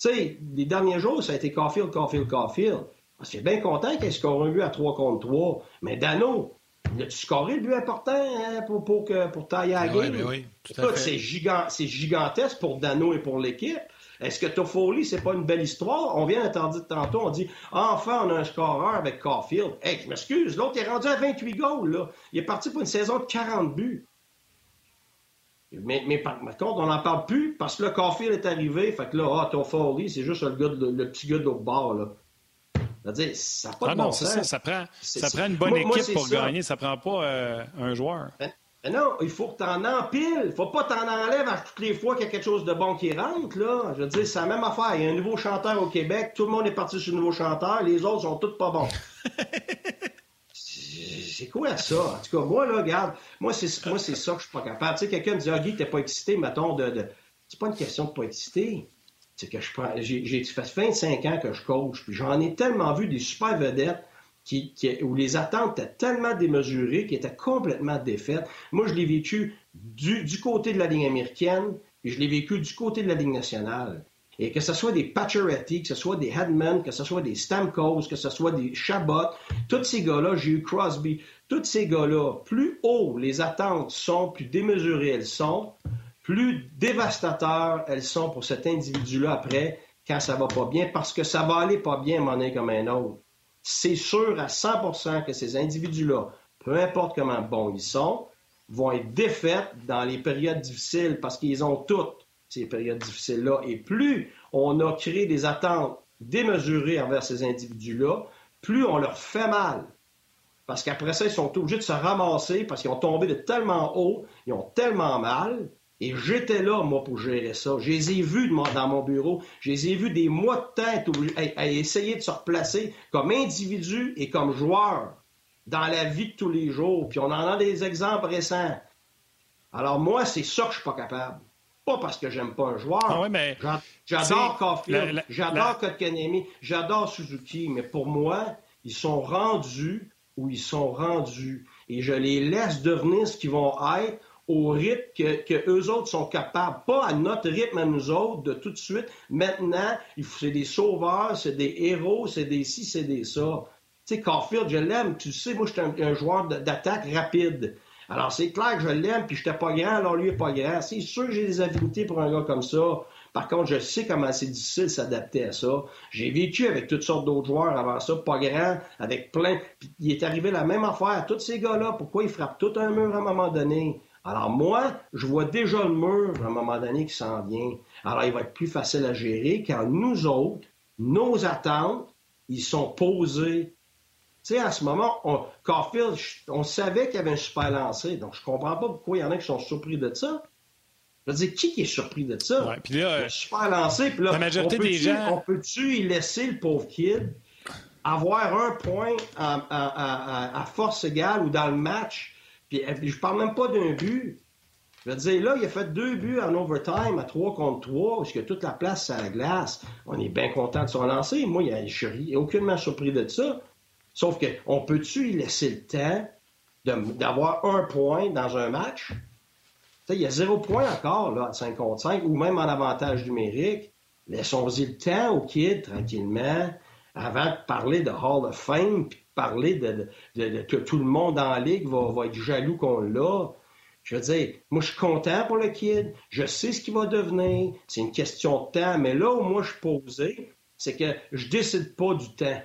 Tu sais, les derniers jours, ça a été Caulfield, Caulfield, Caulfield. Je suis bien content qu'il ait scoré un but à 3 contre 3. Mais Dano, a-tu scoré le but important hein, pour, pour, pour tailler à la game? Oui, oui, c'est, gigantesque pour Dano et pour l'équipe. Est-ce que Toffoli, c'est pas une belle histoire? On vient d'entendre tantôt, on dit enfin on a un scoreur avec Caulfield. Hey, je m'excuse, l'autre est rendu à 28 goals. Là. Il est parti pour une saison de 40 buts. Mais, par, contre, on n'en parle plus parce que le Caulfield est arrivé. Fait que là, ah, ton c'est juste le, gars le petit gars de l'autre bord. Là. C'est-à-dire, ça n'a pas ah de bon ça. Ça prend, ça prend une bonne équipe pour gagner. Ça prend pas euh, un joueur. Ben, ben non, il faut que tu en empiles. Il faut pas t'en enlèves à toutes les fois qu'il y a quelque chose de bon qui rentre. Là. Je veux dire, c'est la même affaire. Il y a un nouveau chanteur au Québec. Tout le monde est parti sur le nouveau chanteur. Les autres sont tous pas bons. c'est quoi ça? En tout cas, moi, là, regarde, moi, c'est, ça que je suis pas capable. Tu sais, quelqu'un me dit, ah, Guy, t'es pas excité, mettons, de, de... C'est pas une question de pas excité. C'est que je prends, j'ai, fait 25 ans que je coach, puis j'en ai tellement vu des super vedettes qui, où les attentes étaient tellement démesurées, qui étaient complètement défaites. Moi, je l'ai vécu du, du côté de la ligne américaine, et je l'ai vécu du côté de la ligne nationale. Et que ce soit des Pacioretty, que ce soit des Hedman, que ce soit des Stamkos, que ce soit des Chabot, tous ces gars-là, j'ai eu Crosby, tous ces gars-là, plus haut les attentes sont, plus démesurées elles sont, plus dévastateurs elles sont pour cet individu-là après, quand ça va pas bien, parce que ça va aller pas bien un moment comme un autre. C'est sûr à 100% que ces individus-là, peu importe comment bons ils sont, vont être défaits dans les périodes difficiles parce qu'ils ont toutes ces périodes difficiles-là. Et plus on a créé des attentes démesurées envers ces individus-là, plus on leur fait mal. Parce qu'après ça, ils sont obligés de se ramasser parce qu'ils ont tombé de tellement haut, ils ont tellement mal. Et j'étais là, moi, pour gérer ça. Je les ai vus dans mon bureau. Je les ai vus des mois de temps à, essayer de se replacer comme individu et comme joueur dans la vie de tous les jours. Puis on en a des exemples récents. Alors moi, c'est ça que je suis pas capable. Pas parce que j'aime pas un joueur. Ah mais j'adore Caulfield, j'adore Kotkanemi, j'adore Suzuki, mais pour moi, ils sont rendus où ils sont rendus. Et je les laisse devenir ce qu'ils vont être au rythme que, que, eux autres sont capables, pas à notre rythme à nous autres de tout de suite. Maintenant, c'est des sauveurs, c'est des héros, c'est des ci, c'est des ça. Tu sais, Caulfield, je l'aime. Tu sais, moi, je suis un, joueur d'attaque rapide. Alors, c'est clair que je l'aime, puis je n'étais pas grand, alors lui est pas grand. C'est sûr que j'ai des affinités pour un gars comme ça. Par contre, je sais comment c'est difficile de s'adapter à ça. J'ai vécu avec toutes sortes d'autres joueurs avant ça, pas grand, avec plein. Puis il est arrivé la même affaire à tous ces gars-là. Pourquoi ils frappent tout un mur à un moment donné? Alors moi, je vois déjà le mur à un moment donné qui s'en vient. Alors il va être plus facile à gérer quand nous autres, nos attentes, ils sont posés tu sais, à ce moment, on, Caulfield, on savait qu'il y avait un super lancé, donc je comprends pas pourquoi il y en a qui sont surpris de ça. Je veux dire, qui, qui est surpris de ça? Ouais, puis là, un super lancé, puis là, la majorité on peut des gens... On peut-tu y laisser le pauvre kid avoir un point à, force égale ou dans le match? Puis, puis je parle même pas d'un but. Je veux dire, là, il a fait deux buts en overtime à 3 contre 3, parce que toute la place, c'est à la glace. On est bien content de son lancer. Moi, je suis aucunement surpris de ça. Sauf qu'on peut-tu lui laisser le temps d'avoir un point dans un match? il y a zéro point encore là, à 5 contre 5, ou même en avantage numérique. Laissons-y le temps au kid tranquillement avant de parler de Hall of Fame, puis de parler de, que tout le monde la ligue va, va être jaloux qu'on l'a. Je veux dire, moi, je suis content pour le kid. Je sais ce qu'il va devenir. C'est une question de temps. Mais là où moi, je suis posé, c'est que je décide pas du temps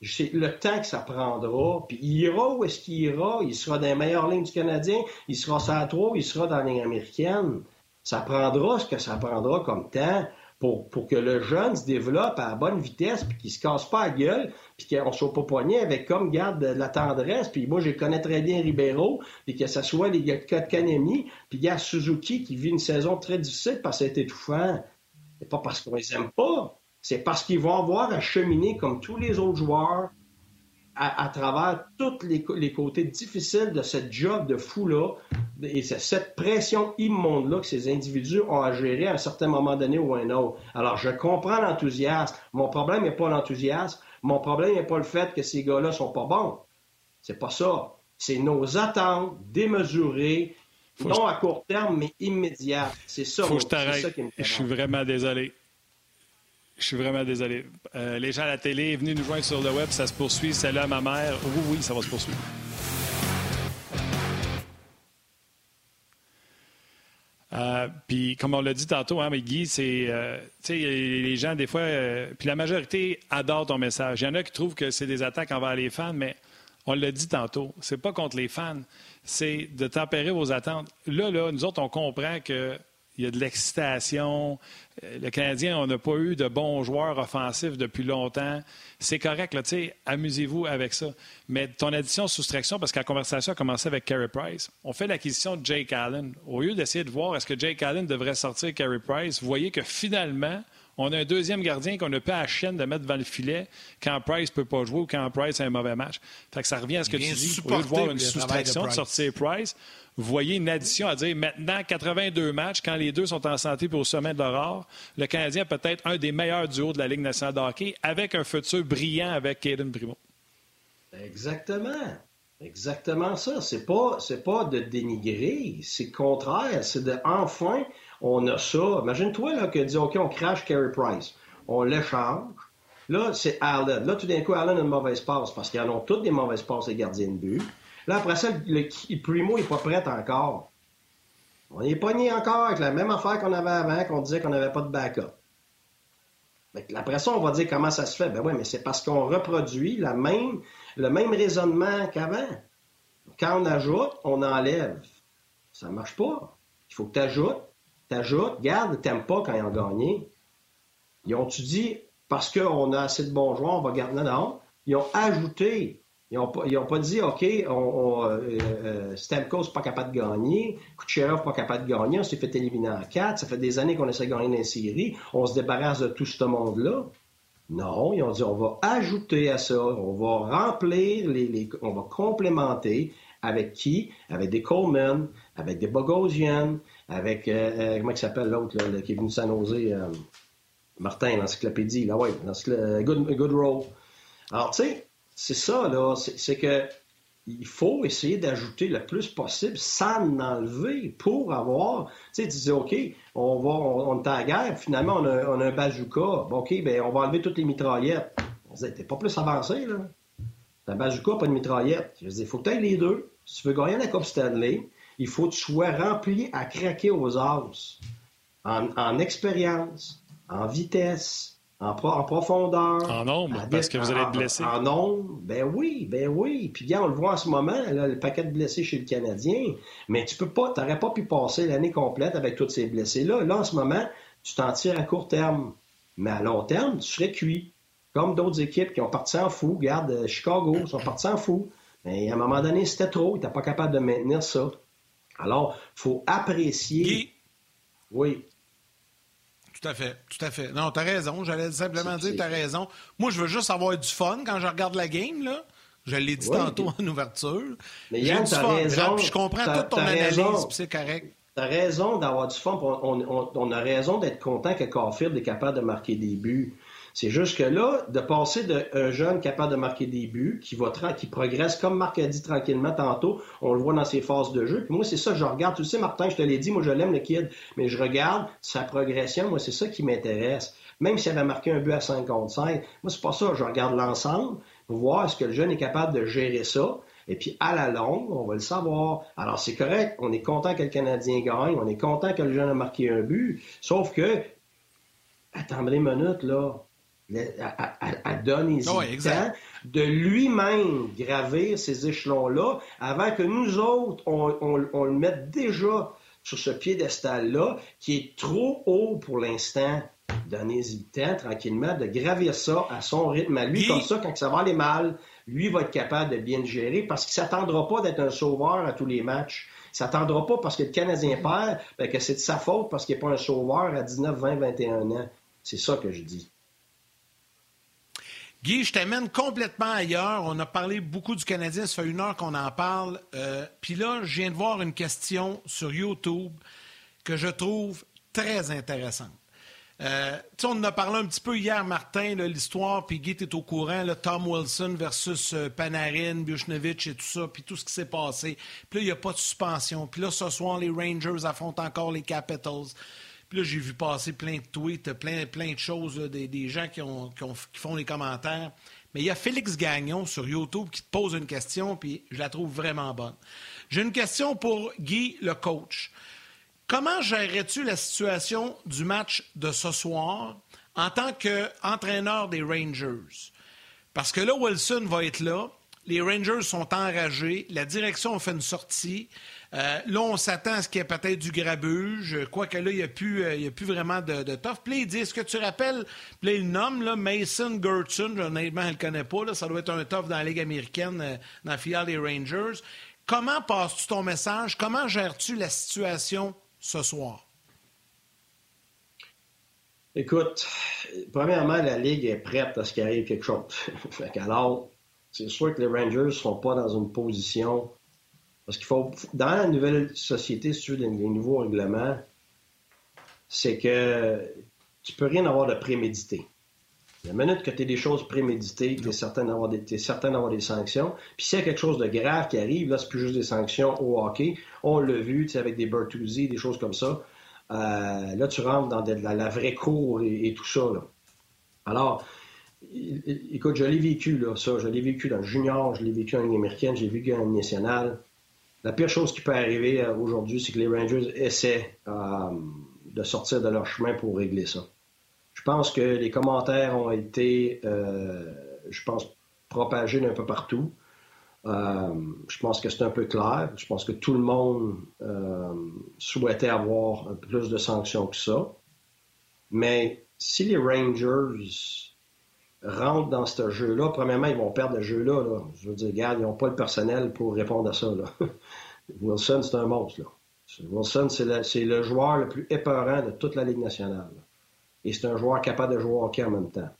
le temps que ça prendra, puis il ira où est-ce qu'il ira, il sera dans les meilleures lignes du Canadien, il sera sur la 3, il sera dans la ligne américaine. Ça prendra ce que ça prendra comme temps pour, que le jeune se développe à bonne vitesse, puis qu'il se casse pas la gueule, puis qu'on soit pas poigné avec comme garde de la tendresse, puis moi je connais très bien Ribeiro, puis que ce soit les gars de Kanemi, puis il y a Suzuki qui vit une saison très difficile parce que c'est étouffant. C'est pas parce qu'on les aime pas, c'est parce qu'ils vont avoir à cheminer comme tous les autres joueurs à, travers tous les, côtés difficiles de cette job de fou-là et cette pression immonde-là que ces individus ont à gérer à un certain moment donné ou un autre. Alors, je comprends l'enthousiasme. Mon problème n'est pas l'enthousiasme. Mon problème n'est pas le fait que ces gars-là sont pas bons. C'est pas ça. C'est nos attentes démesurées, non à court terme, mais immédiates. C'est ça. Faut que je t'arrête. Je suis vraiment désolé. Je suis vraiment désolé. Euh, les gens à la télé, venez nous joindre sur le web, ça se poursuit. Salut à ma mère. Oui, oui, ça va se poursuivre. Euh, puis, comme on l'a dit tantôt, hein, Guy, c'est. Euh, tu sais, les gens, des fois. puis la majorité adore ton message. Il y en a qui trouvent que c'est des attaques envers les fans, mais on l'a dit tantôt. C'est pas contre les fans. C'est de tempérer vos attentes. Là, là, nous autres, on comprend que il y a de l'excitation. Euh, le Canadien, on n'a pas eu de bons joueurs offensifs depuis longtemps. C'est correct, là, amusez-vous avec ça. Mais ton addition-soustraction, parce que la conversation a commencé avec Carey Price, on fait l'acquisition de Jake Allen. Au lieu d'essayer de voir est-ce que Jake Allen devrait sortir Carey Price, vous voyez que finalement, on a un deuxième gardien qu'on n'a pas à la chaîne de mettre devant le filet quand Price ne peut pas jouer ou quand Price a un mauvais match. Fait que ça revient à ce que tu dis. Au lieu de voir une soustraction de, sortir Price, vous voyez une addition à dire maintenant 82 matchs, quand les deux sont en santé pour au sommet de l'aurore, le Canadien peut être un des meilleurs duos de la Ligue nationale de hockey avec un futur brillant avec Caden Primo. Exactement. Exactement ça. C'est pas, c'est pas de dénigrer, c'est le contraire. C'est de enfin, on a ça. Imagine-toi là, que dit OK, on crash Carey Price. On l'échange. Là, c'est Allen. Là, tout d'un coup, Allen a une mauvaise passe parce qu'ils en ont toutes des mauvaises passes, les gardiens de but. Là, après ça, le, Primo n'est pas prêt encore. On est pogné encore avec la même affaire qu'on avait avant, qu'on disait qu'on n'avait pas de backup. Après ça, on va dire comment ça se fait. Ben oui, mais c'est parce qu'on reproduit la même, le même raisonnement qu'avant. Quand on ajoute, on enlève. Ça ne marche pas. Il faut que tu ajoutes, tu ajoutes, garde, t'aimes pas quand ils ont gagné. Ils ont-tu dit, parce qu'on a assez de bons joueurs, on va garder. Non, non. Ils ont ajouté. Ils n'ont pas, dit, OK, on, euh, euh, n'est pas capable de gagner, Kucherov n'est pas capable de gagner, on s'est fait éliminer en quatre, ça fait des années qu'on essaie de gagner dans les on se débarrasse de tout ce monde-là. Non, ils ont dit, on va ajouter à ça, on va remplir, les, on va complémenter avec qui? Avec des Coleman, avec des Bogosian, avec, euh, euh comment il s'appelle l'autre, qui est venu s'annoncer, euh, Martin, l'encyclopédie, là, ouais, Good, Goodrow. Alors, tu sais, c'est ça, là. C'est que il faut essayer d'ajouter le plus possible sans enlever pour avoir. Tu sais, tu dis, OK, on va, on, est à guerre, finalement, on a, un bazooka. Bon, OK, ben, on va enlever toutes les mitraillettes. On disait, t'es pas plus avancé, là. T'as un bazooka, pas de mitraillette. Je dis, faut que tu aies les deux. Si tu veux gagner la Coupe Stanley, il faut que tu sois rempli à craquer aux os. en expérience, en vitesse, en, profondeur. En nombre, parce que vous allez être blessé. En, nombre, ben oui, ben oui. Puis bien, on le voit en ce moment, le paquet de blessés chez le Canadien. Mais tu peux pas, t'aurais pas pu passer l'année complète avec tous ces blessés-là. Là, en ce moment, tu t'en tires à court terme. Mais à long terme, tu serais cuit. Comme d'autres équipes qui ont parti en fou. Regarde, euh, Chicago, ils sont partis en fou. Mais à un moment donné, c'était trop. Ils n'étaient pas capable de maintenir ça. Alors, il faut apprécier. Oui. Tout à fait, tout à fait. Non, t'as raison. J'allais simplement dire, t'as raison. Moi, je veux juste avoir du fun quand je regarde la game, là. Je l'ai dit tantôt en ouverture. Mais Yann, t'as raison. je comprends toute ton analyse, c'est correct. T'as raison d'avoir du fun. On, on, a raison d'être content que Caulfield est capable de marquer des buts. C'est juste que là, de passer d'un jeune capable de marquer des buts, qui progresse, comme Marc a dit tranquillement tantôt, on le voit dans ses phases de jeu. Puis moi, c'est ça que je regarde. Tu sais, Martin, je te l'ai dit, moi, je l'aime, le kid, mais je regarde sa progression. Moi, c'est ça qui m'intéresse. Même s'il avait marqué un but à 5 contre 5, moi, c'est pas ça. Je regarde l'ensemble pour voir est-ce que le jeune est capable de gérer ça. Et puis, à la longue, on va le savoir. Alors, c'est correct. On est content que le Canadien gagne. On est content que le jeune a marqué un but. Sauf que, attendez une minute, là à, donner temps de lui-même gravir ces échelons-là avant que nous autres, on, le mette déjà sur ce piédestal-là qui est trop haut pour l'instant. Donnez-y le temps, tranquillement, de gravir ça à son rythme à lui. Comme ça, quand ça va aller mal, lui va être capable de bien le gérer parce qu'il ne s'attendra pas d'être un sauveur à tous les matchs. Il ne s'attendra pas parce que le Canadien perd, ben, que c'est de sa faute parce qu'il n'est pas un sauveur à 19, 20, 21 ans. C'est ça que je dis. Guy, je t'amène complètement ailleurs. On a parlé beaucoup du Canadien, ça fait une heure qu'on en parle. Euh, puis là, je viens de voir une question sur YouTube que je trouve très intéressante. Euh, on en a parlé un petit peu hier, Martin, l'histoire, puis Guy, est au courant, Tom Wilson versus euh, Panarin, Bushnovich et tout ça, puis tout ce qui s'est passé. Puis là, il n'y a pas de suspension. Puis là, ce soir, les Rangers affrontent encore les Capitals. Puis là, j'ai vu passer plein de tweets, plein, plein de choses, des, gens qui, ont, qui, font les commentaires. Mais il y a Félix Gagnon sur YouTube qui te pose une question, puis je la trouve vraiment bonne. J'ai une question pour Guy, le coach. Comment gérerais-tu la situation du match de ce soir en tant qu'entraîneur des Rangers? Parce que là, Wilson va être là. Les Rangers sont enragés. La direction a fait une sortie. Euh, là, on s'attend à ce qu'il y ait peut-être du grabuge, quoique là, il n'y a, plus, euh, a plus vraiment de, de tough. Puis il dit, est-ce que tu rappelles, puis là, il nomme là, Mason Gertson, honnêtement, elle ne le connaît pas, là, ça doit être un tough dans la Ligue américaine, euh, dans la filiale des Rangers. Comment passes-tu ton message? Comment gères-tu la situation ce soir? Écoute, premièrement, la Ligue est prête à ce qu'il arrive quelque chose. Alors, c'est sûr que les Rangers ne sont pas dans une position parce qu'il faut, dans la nouvelle société, sur les, nouveaux règlements, c'est que tu peux rien avoir de prémédité. La minute que tu as des choses préméditées, tu es certain d'avoir des, des sanctions. Puis s'il y a quelque chose de grave qui arrive, là, c'est plus juste des sanctions au hockey. On l'a vu, avec des Bertuzzi, des choses comme ça. Euh, là, tu rentres dans la, vraie cour et, tout ça. Alors, écoute, je l'ai vécu, là, ça. Je l'ai vécu dans le junior, je l'ai vécu en ligne américaine, j'ai vécu en ligne nationale. La pire chose qui peut arriver euh, aujourd'hui, c'est que les Rangers essaient euh, de sortir de leur chemin pour régler ça. Je pense que les commentaires ont été, je pense, propagés d'un peu partout. Euh, je pense que c'est un peu clair. Je pense que tout le monde euh, souhaitait avoir plus de sanctions que ça. Mais si les Rangers rentrent dans ce jeu-là, premièrement, ils vont perdre le jeu-là. Je veux dire, regarde, ils n'ont pas le personnel pour répondre à ça. Wilson, c'est un monstre. Wilson, c'est le, joueur le plus épeurant de toute la Ligue nationale. Et c'est un joueur capable de jouer au hockey en même temps.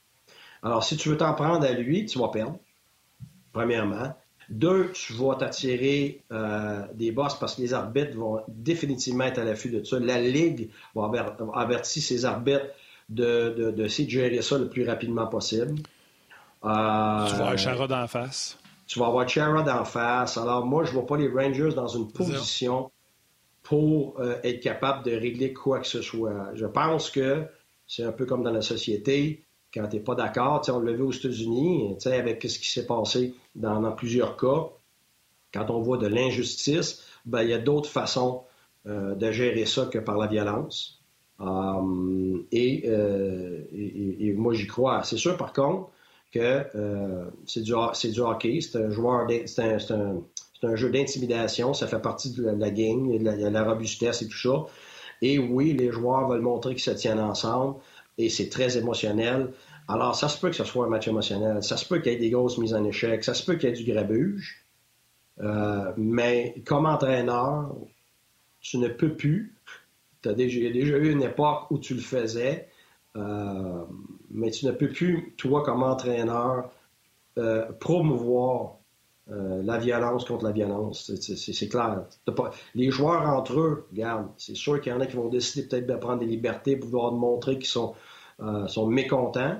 Alors, si tu veux t'en prendre à lui, tu vas perdre, premièrement. Deux, tu vas t'attirer euh, des bosses parce que les arbitres vont définitivement être à l'affût de ça. La Ligue va avertir ses arbitres de, de, de, gérer ça le plus rapidement possible. tu vas avoir Chara d'en face. Tu vas avoir Chara d'en face. Alors, moi, je ne vois pas les Rangers dans une position pour euh, être capable de régler quoi que ce soit. Je pense que c'est un peu comme dans la société quand tu n'es pas d'accord. On l'a vu aux États-Unis, avec ce qui s'est passé dans, plusieurs cas. Quand on voit de l'injustice, ben, il y a d'autres façons euh, de gérer ça que par la violence. Euh, euh, et, moi, j'y crois. C'est sûr, par contre, que c'est du, hockey. C'est un joueur, c'est un, jeu d'intimidation. Ça fait partie de la, game, de la, robustesse et tout ça. Et oui, les joueurs veulent montrer qu'ils se tiennent ensemble et c'est très émotionnel. Alors, ça se peut que ce soit un match émotionnel, ça se peut qu'il y ait des grosses mises en échec, ça se peut qu'il y ait du grabuge, euh, mais comme entraîneur, tu ne peux plus. Il y a déjà eu une époque où tu le faisais, euh, mais tu ne peux plus, toi, comme entraîneur, euh, promouvoir la violence contre la violence. C'est clair. Les joueurs entre eux, regarde, c'est sûr qu'il y en a qui vont décider peut-être de prendre des libertés pour vouloir montrer qu'ils sont mécontents.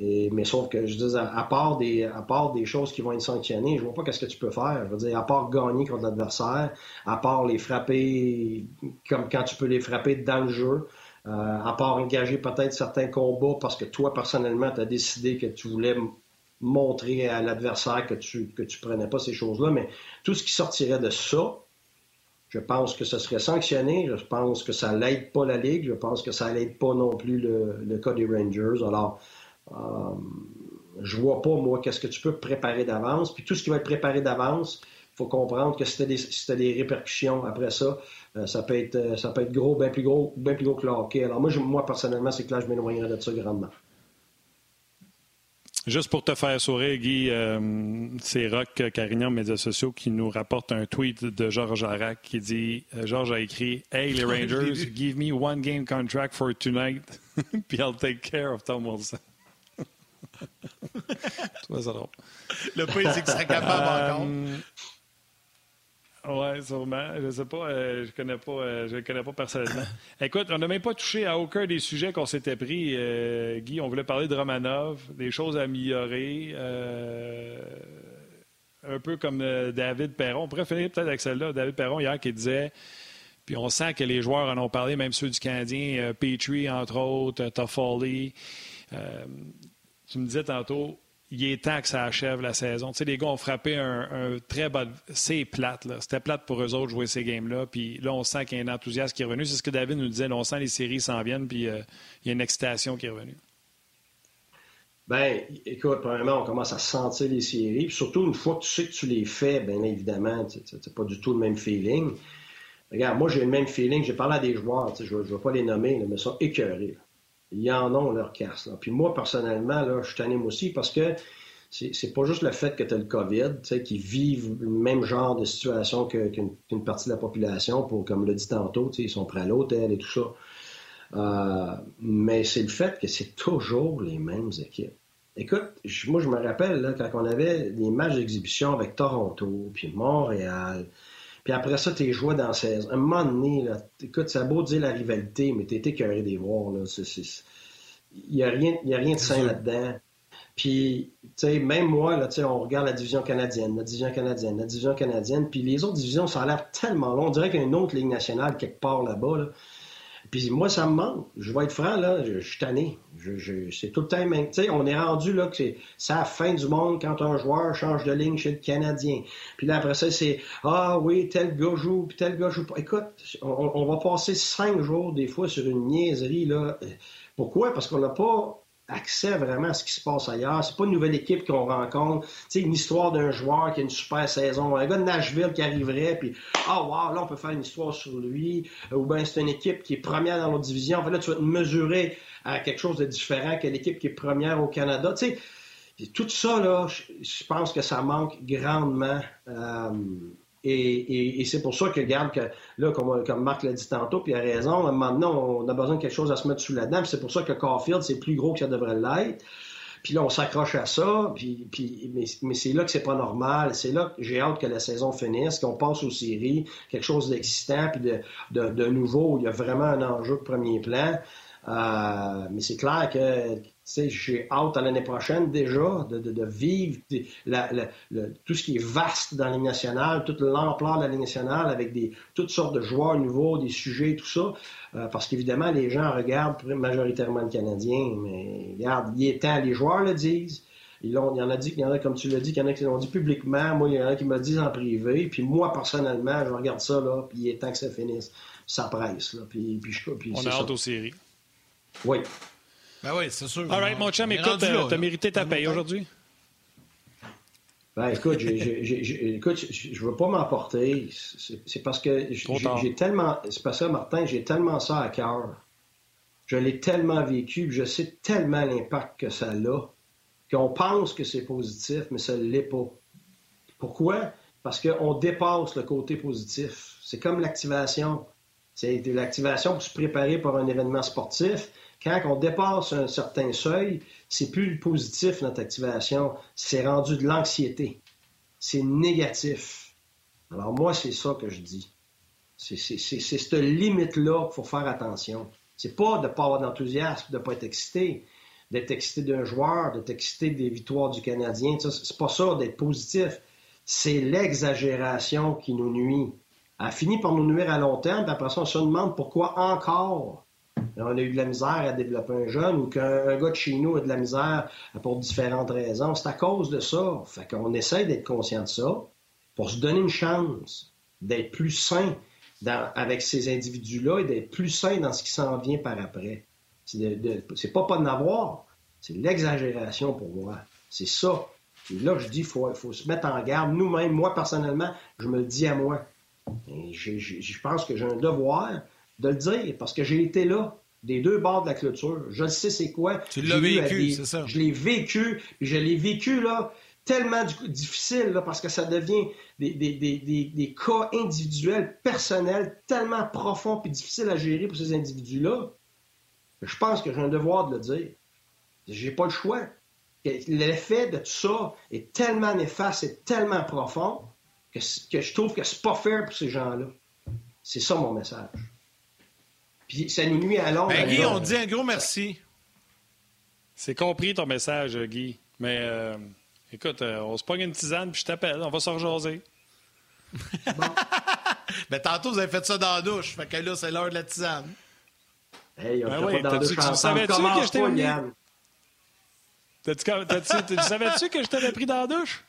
Mais sauf que, je dis, à, part des, à part des choses qui vont être sanctionnées, je vois pas qu'est-ce que tu peux faire. Je veux dire, à part gagner contre l'adversaire, à part les frapper comme quand tu peux les frapper dans le jeu, euh, à part engager peut-être certains combats parce que toi, personnellement, tu as décidé que tu voulais montrer à l'adversaire que tu que tu prenais pas ces choses-là. Mais tout ce qui sortirait de ça, je pense que ce serait sanctionné. Je pense que ça l'aide pas la Ligue. Je pense que ça l'aide pas non plus le, le cas des Rangers. Alors, je vois pas, moi, qu'est-ce que tu peux préparer d'avance. Puis tout ce qui va être préparé d'avance, il faut comprendre que si tu as, des répercussions après ça, euh, ça, peut être, euh, ça peut être gros, bien plus gros, bien plus gros que le hockey. Alors moi, moi personnellement, c'est que là, je m'éloignerais de ça grandement. Juste pour te faire sourire, Guy, c'est Rock Carignan, médias sociaux, qui nous rapporte un tweet de Georges Arac qui dit Georges a écrit Hey, les Rangers, give me one game contract for tonight, puis I'll take care of Tom Wilson. Le point, c'est qu'il serait capable encore. Euh, oui, sûrement. Je ne sais pas. Euh, je connais pas. Euh, je ne connais pas personnellement. Écoute, on n'a même pas touché à aucun des sujets qu'on s'était pris. Guy, on voulait parler de Romanov, des choses à améliorer. un peu comme David Perron. On pourrait finir peut-être avec celle-là. David Perron, hier, qui disait. Puis on sent que les joueurs en ont parlé, même ceux du Canadien, Petrie, entre autres, Toffoli tu me disais tantôt, il est temps que ça achève la saison. Tu sais, les gars ont frappé un, très bas. C'est plate, là. C'était plate pour eux autres jouer ces games-là. Puis là, on sent qu'il y a un enthousiasme qui est revenu. C'est ce que David nous disait. on sent les séries s'en viennent, puis euh, il y a une excitation qui est revenue. Ben, écoute, premièrement, on commence à sentir les séries. Puis surtout, une fois que tu sais que tu les fais, bien évidemment, n'as pas du tout le même feeling. Regarde, moi, j'ai le même feeling. J'ai parlé à des joueurs, je ne vais pas les nommer, mais ils sont écœurés ils en ont leur casse. Puis moi, personnellement, je t'anime aussi parce que c'est pas juste le fait que tu as le COVID, qu'ils vivent le même genre de situation qu'une partie de la population, pour, comme l'a dit tantôt, ils sont prêts à l'hôtel et tout ça. Euh, mais c'est le fait que c'est toujours les mêmes équipes. Écoute, moi, je me rappelle quand on avait des matchs d'exhibition avec Toronto, puis Montréal, puis après ça, tu joué dans 16. Un moment donné, là, écoute, ça a beau dire la rivalité, mais t'es écœuré des voir. Il n'y a, rien, a rien de sain là-dedans. Puis, tu sais, même moi, là, on regarde la division canadienne, la division canadienne, la division canadienne, puis les autres divisions, ça a l'air tellement long. On dirait qu'il y a une autre ligue nationale quelque part là-bas. Puis moi, ça me manque. Je vais être franc, là, je, suis tanné. Je, c'est tout le temps même. Tu sais, on est rendu là que c'est, la fin du monde quand un joueur change de ligne chez le Canadien. Puis là, après ça, c'est Ah oui, tel gars joue, puis tel gars joue pas. Écoute, on, on va passer cinq jours des fois sur une niaiserie, là. Pourquoi? Parce qu'on n'a pas accès vraiment à ce qui se passe ailleurs. C'est pas une nouvelle équipe qu'on rencontre. C'est une histoire d'un joueur qui a une super saison. Un gars de Nashville qui arriverait, puis ah wow, là on peut faire une histoire sur lui. Ou bien c'est une équipe qui est première dans notre division. En fait là tu vas te mesurer à quelque chose de différent que l'équipe qui est première au Canada. Tu sais, tout ça là, je pense que ça manque grandement. Euh, et, c'est pour ça que, regarde, que, là, comme, Marc l'a dit tantôt, puis il a raison, maintenant, on a besoin de quelque chose à se mettre sous la dent. C'est pour ça que Caulfield, c'est plus gros que ça devrait l'être. Puis là, on s'accroche à ça, puis, puis, mais, c'est là que c'est pas normal. C'est là que j'ai hâte que la saison finisse, qu'on passe aux séries, quelque chose d'excitant, puis de, de, de, nouveau. Il y a vraiment un enjeu de premier plan. Euh, mais c'est clair que j'ai hâte à l'année prochaine déjà de, vivre tout ce qui est vaste dans la Ligue nationale, toute l'ampleur de la Ligue nationale avec des, toutes sortes de joueurs nouveaux, des sujets, tout ça. Euh, parce qu'évidemment, les gens regardent majoritairement le Canadien, mais regarde, il est temps, les joueurs le disent. il y en a dit, il y en a, comme tu l'as dit, qu'il y en a qui l'ont dit publiquement. Moi, il y en a qui me le disent en privé. Puis moi, personnellement, je regarde ça, là, puis il est temps que ça finisse. Ça presse, là. Puis, puis, puis On a hâte aux séries. Oui. Ben oui, c'est sûr. All right, mon chum, écoute, euh, t'as mérité ta paye aujourd'hui? Ben, écoute, écoute, je ne veux pas m'emporter. C'est parce que j'ai tellement. C'est parce que, Martin, j'ai tellement ça à cœur. Je l'ai tellement vécu, je sais tellement l'impact que ça a, qu'on pense que c'est positif, mais ça ne l'est pas. Pourquoi? Parce qu'on dépasse le côté positif. C'est comme l'activation. C'est l'activation pour se préparer pour un événement sportif. Quand on dépasse un certain seuil, c'est plus positif notre activation, c'est rendu de l'anxiété. C'est négatif. Alors moi, c'est ça que je dis. C'est cette limite-là qu'il faut faire attention. C'est pas de ne pas avoir d'enthousiasme, de ne pas être excité, d'être excité d'un joueur, d'être excité des victoires du Canadien. C'est pas ça d'être positif. C'est l'exagération qui nous nuit. Elle finit par nous nuire à long terme, puis après ça, on se demande pourquoi encore on a eu de la misère à développer un jeune ou qu'un gars de chez nous a de la misère pour différentes raisons. C'est à cause de ça. Fait qu'on essaie d'être conscient de ça pour se donner une chance d'être plus sain avec ces individus-là et d'être plus sain dans ce qui s'en vient par après. C'est pas pas de n'avoir, c'est l'exagération pour moi. C'est ça. Et là, je dis, il faut se mettre en garde. Nous-mêmes, moi, personnellement, je me le dis à moi. je pense que j'ai un devoir de le dire parce que j'ai été là, des deux bords de la clôture. Je sais c'est quoi. Tu l'as vécu, c'est ça. Je l'ai vécu, puis je l'ai vécu là tellement difficile là, parce que ça devient des, des, des, des, cas individuels, personnels, tellement profonds et difficiles à gérer pour ces individus-là. Je pense que j'ai un devoir de le dire. J'ai pas le choix. L'effet de tout ça est tellement néfaste et tellement profond que, que je trouve que c'est pas fair pour ces gens-là. C'est ça mon message. Puis ça nous nuit à long. Ben, Guy, on dit un gros merci. C'est compris ton message, Guy. Mais euh, écoute, euh, on se pogne une tisane, puis je t'appelle. On va se rejaser. Bon. ben, tantôt, vous avez fait ça dans la douche. Fait que là, c'est l'heure de la tisane. Hey, on ben oui, dans la douche tu savais-tu que je t'ai mis? Tu savais-tu que je t'avais pris dans la douche?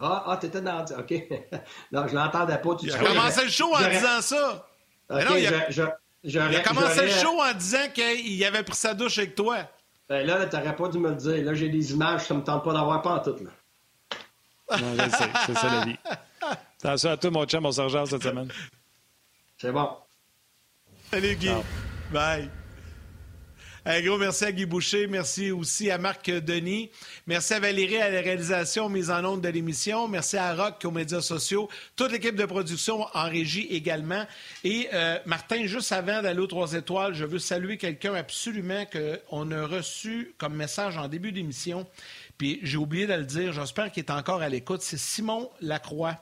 Ah, ah t'étais dans la OK. non, je l'entendais pas. Tu as commencé le show en disant ça. OK, non, il je, il a commencé le show en disant qu'il avait pris sa douche avec toi. Ben là, t'aurais pas dû me le dire. Là, j'ai des images, ça me tente pas d'avoir pas en tout. Là. Non, je sais, c'est ça la vie. Attention à toi, mon chum, on se cette semaine. C'est bon. Salut, Guy. Bye. Un gros merci à Guy Boucher. Merci aussi à Marc Denis. Merci à Valérie à la réalisation mise en onde de l'émission. Merci à Rock aux médias sociaux. Toute l'équipe de production en régie également. Et euh, Martin, juste avant d'aller aux trois étoiles, je veux saluer quelqu'un absolument qu'on a reçu comme message en début d'émission. Puis j'ai oublié de le dire. J'espère qu'il est encore à l'écoute. C'est Simon Lacroix.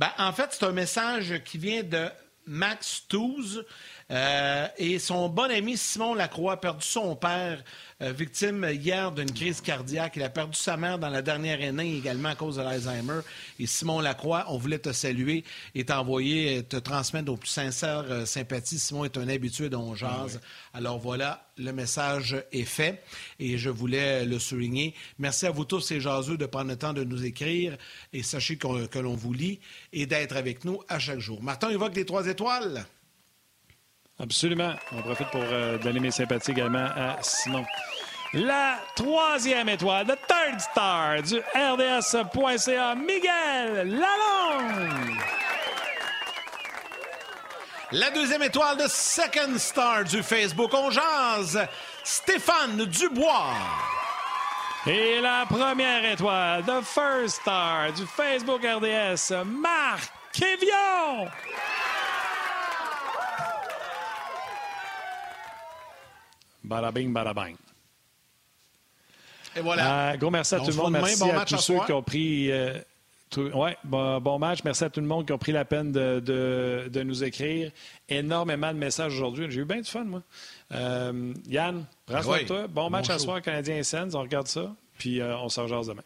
Ben, en fait, c'est un message qui vient de Max Touze. Euh, et son bon ami Simon Lacroix a perdu son père, euh, victime hier d'une crise cardiaque. Il a perdu sa mère dans la dernière année également à cause de l'Alzheimer. Et Simon Lacroix, on voulait te saluer et t'envoyer, te transmettre nos plus sincères sympathies. Simon est un habitué de jase. Ah Alors voilà, le message est fait et je voulais le souligner. Merci à vous tous, ces jaseux, de prendre le temps de nous écrire et sachez que l'on vous lit et d'être avec nous à chaque jour. Martin évoque les trois étoiles. Absolument. On profite pour euh, donner mes sympathies également à Simon. La troisième étoile, the third star du RDS.ca, Miguel Lalonde. La deuxième étoile de Second Star du Facebook On Stéphane Dubois. Et la première étoile, the First Star du Facebook RDS, Marc Kévion. Barabing, barabing. Et voilà. Euh, gros merci à tout le monde. Merci à tous ceux qui ont pris. Euh, oui, bon, match. Merci à tout le monde qui ont pris la peine de, nous écrire. Énormément de messages aujourd'hui. J'ai eu bien du fun, moi. Euh, Yann, prends toi. Bon match à soir, Canadien et Sens. On regarde ça. Puis on se rejoint demain.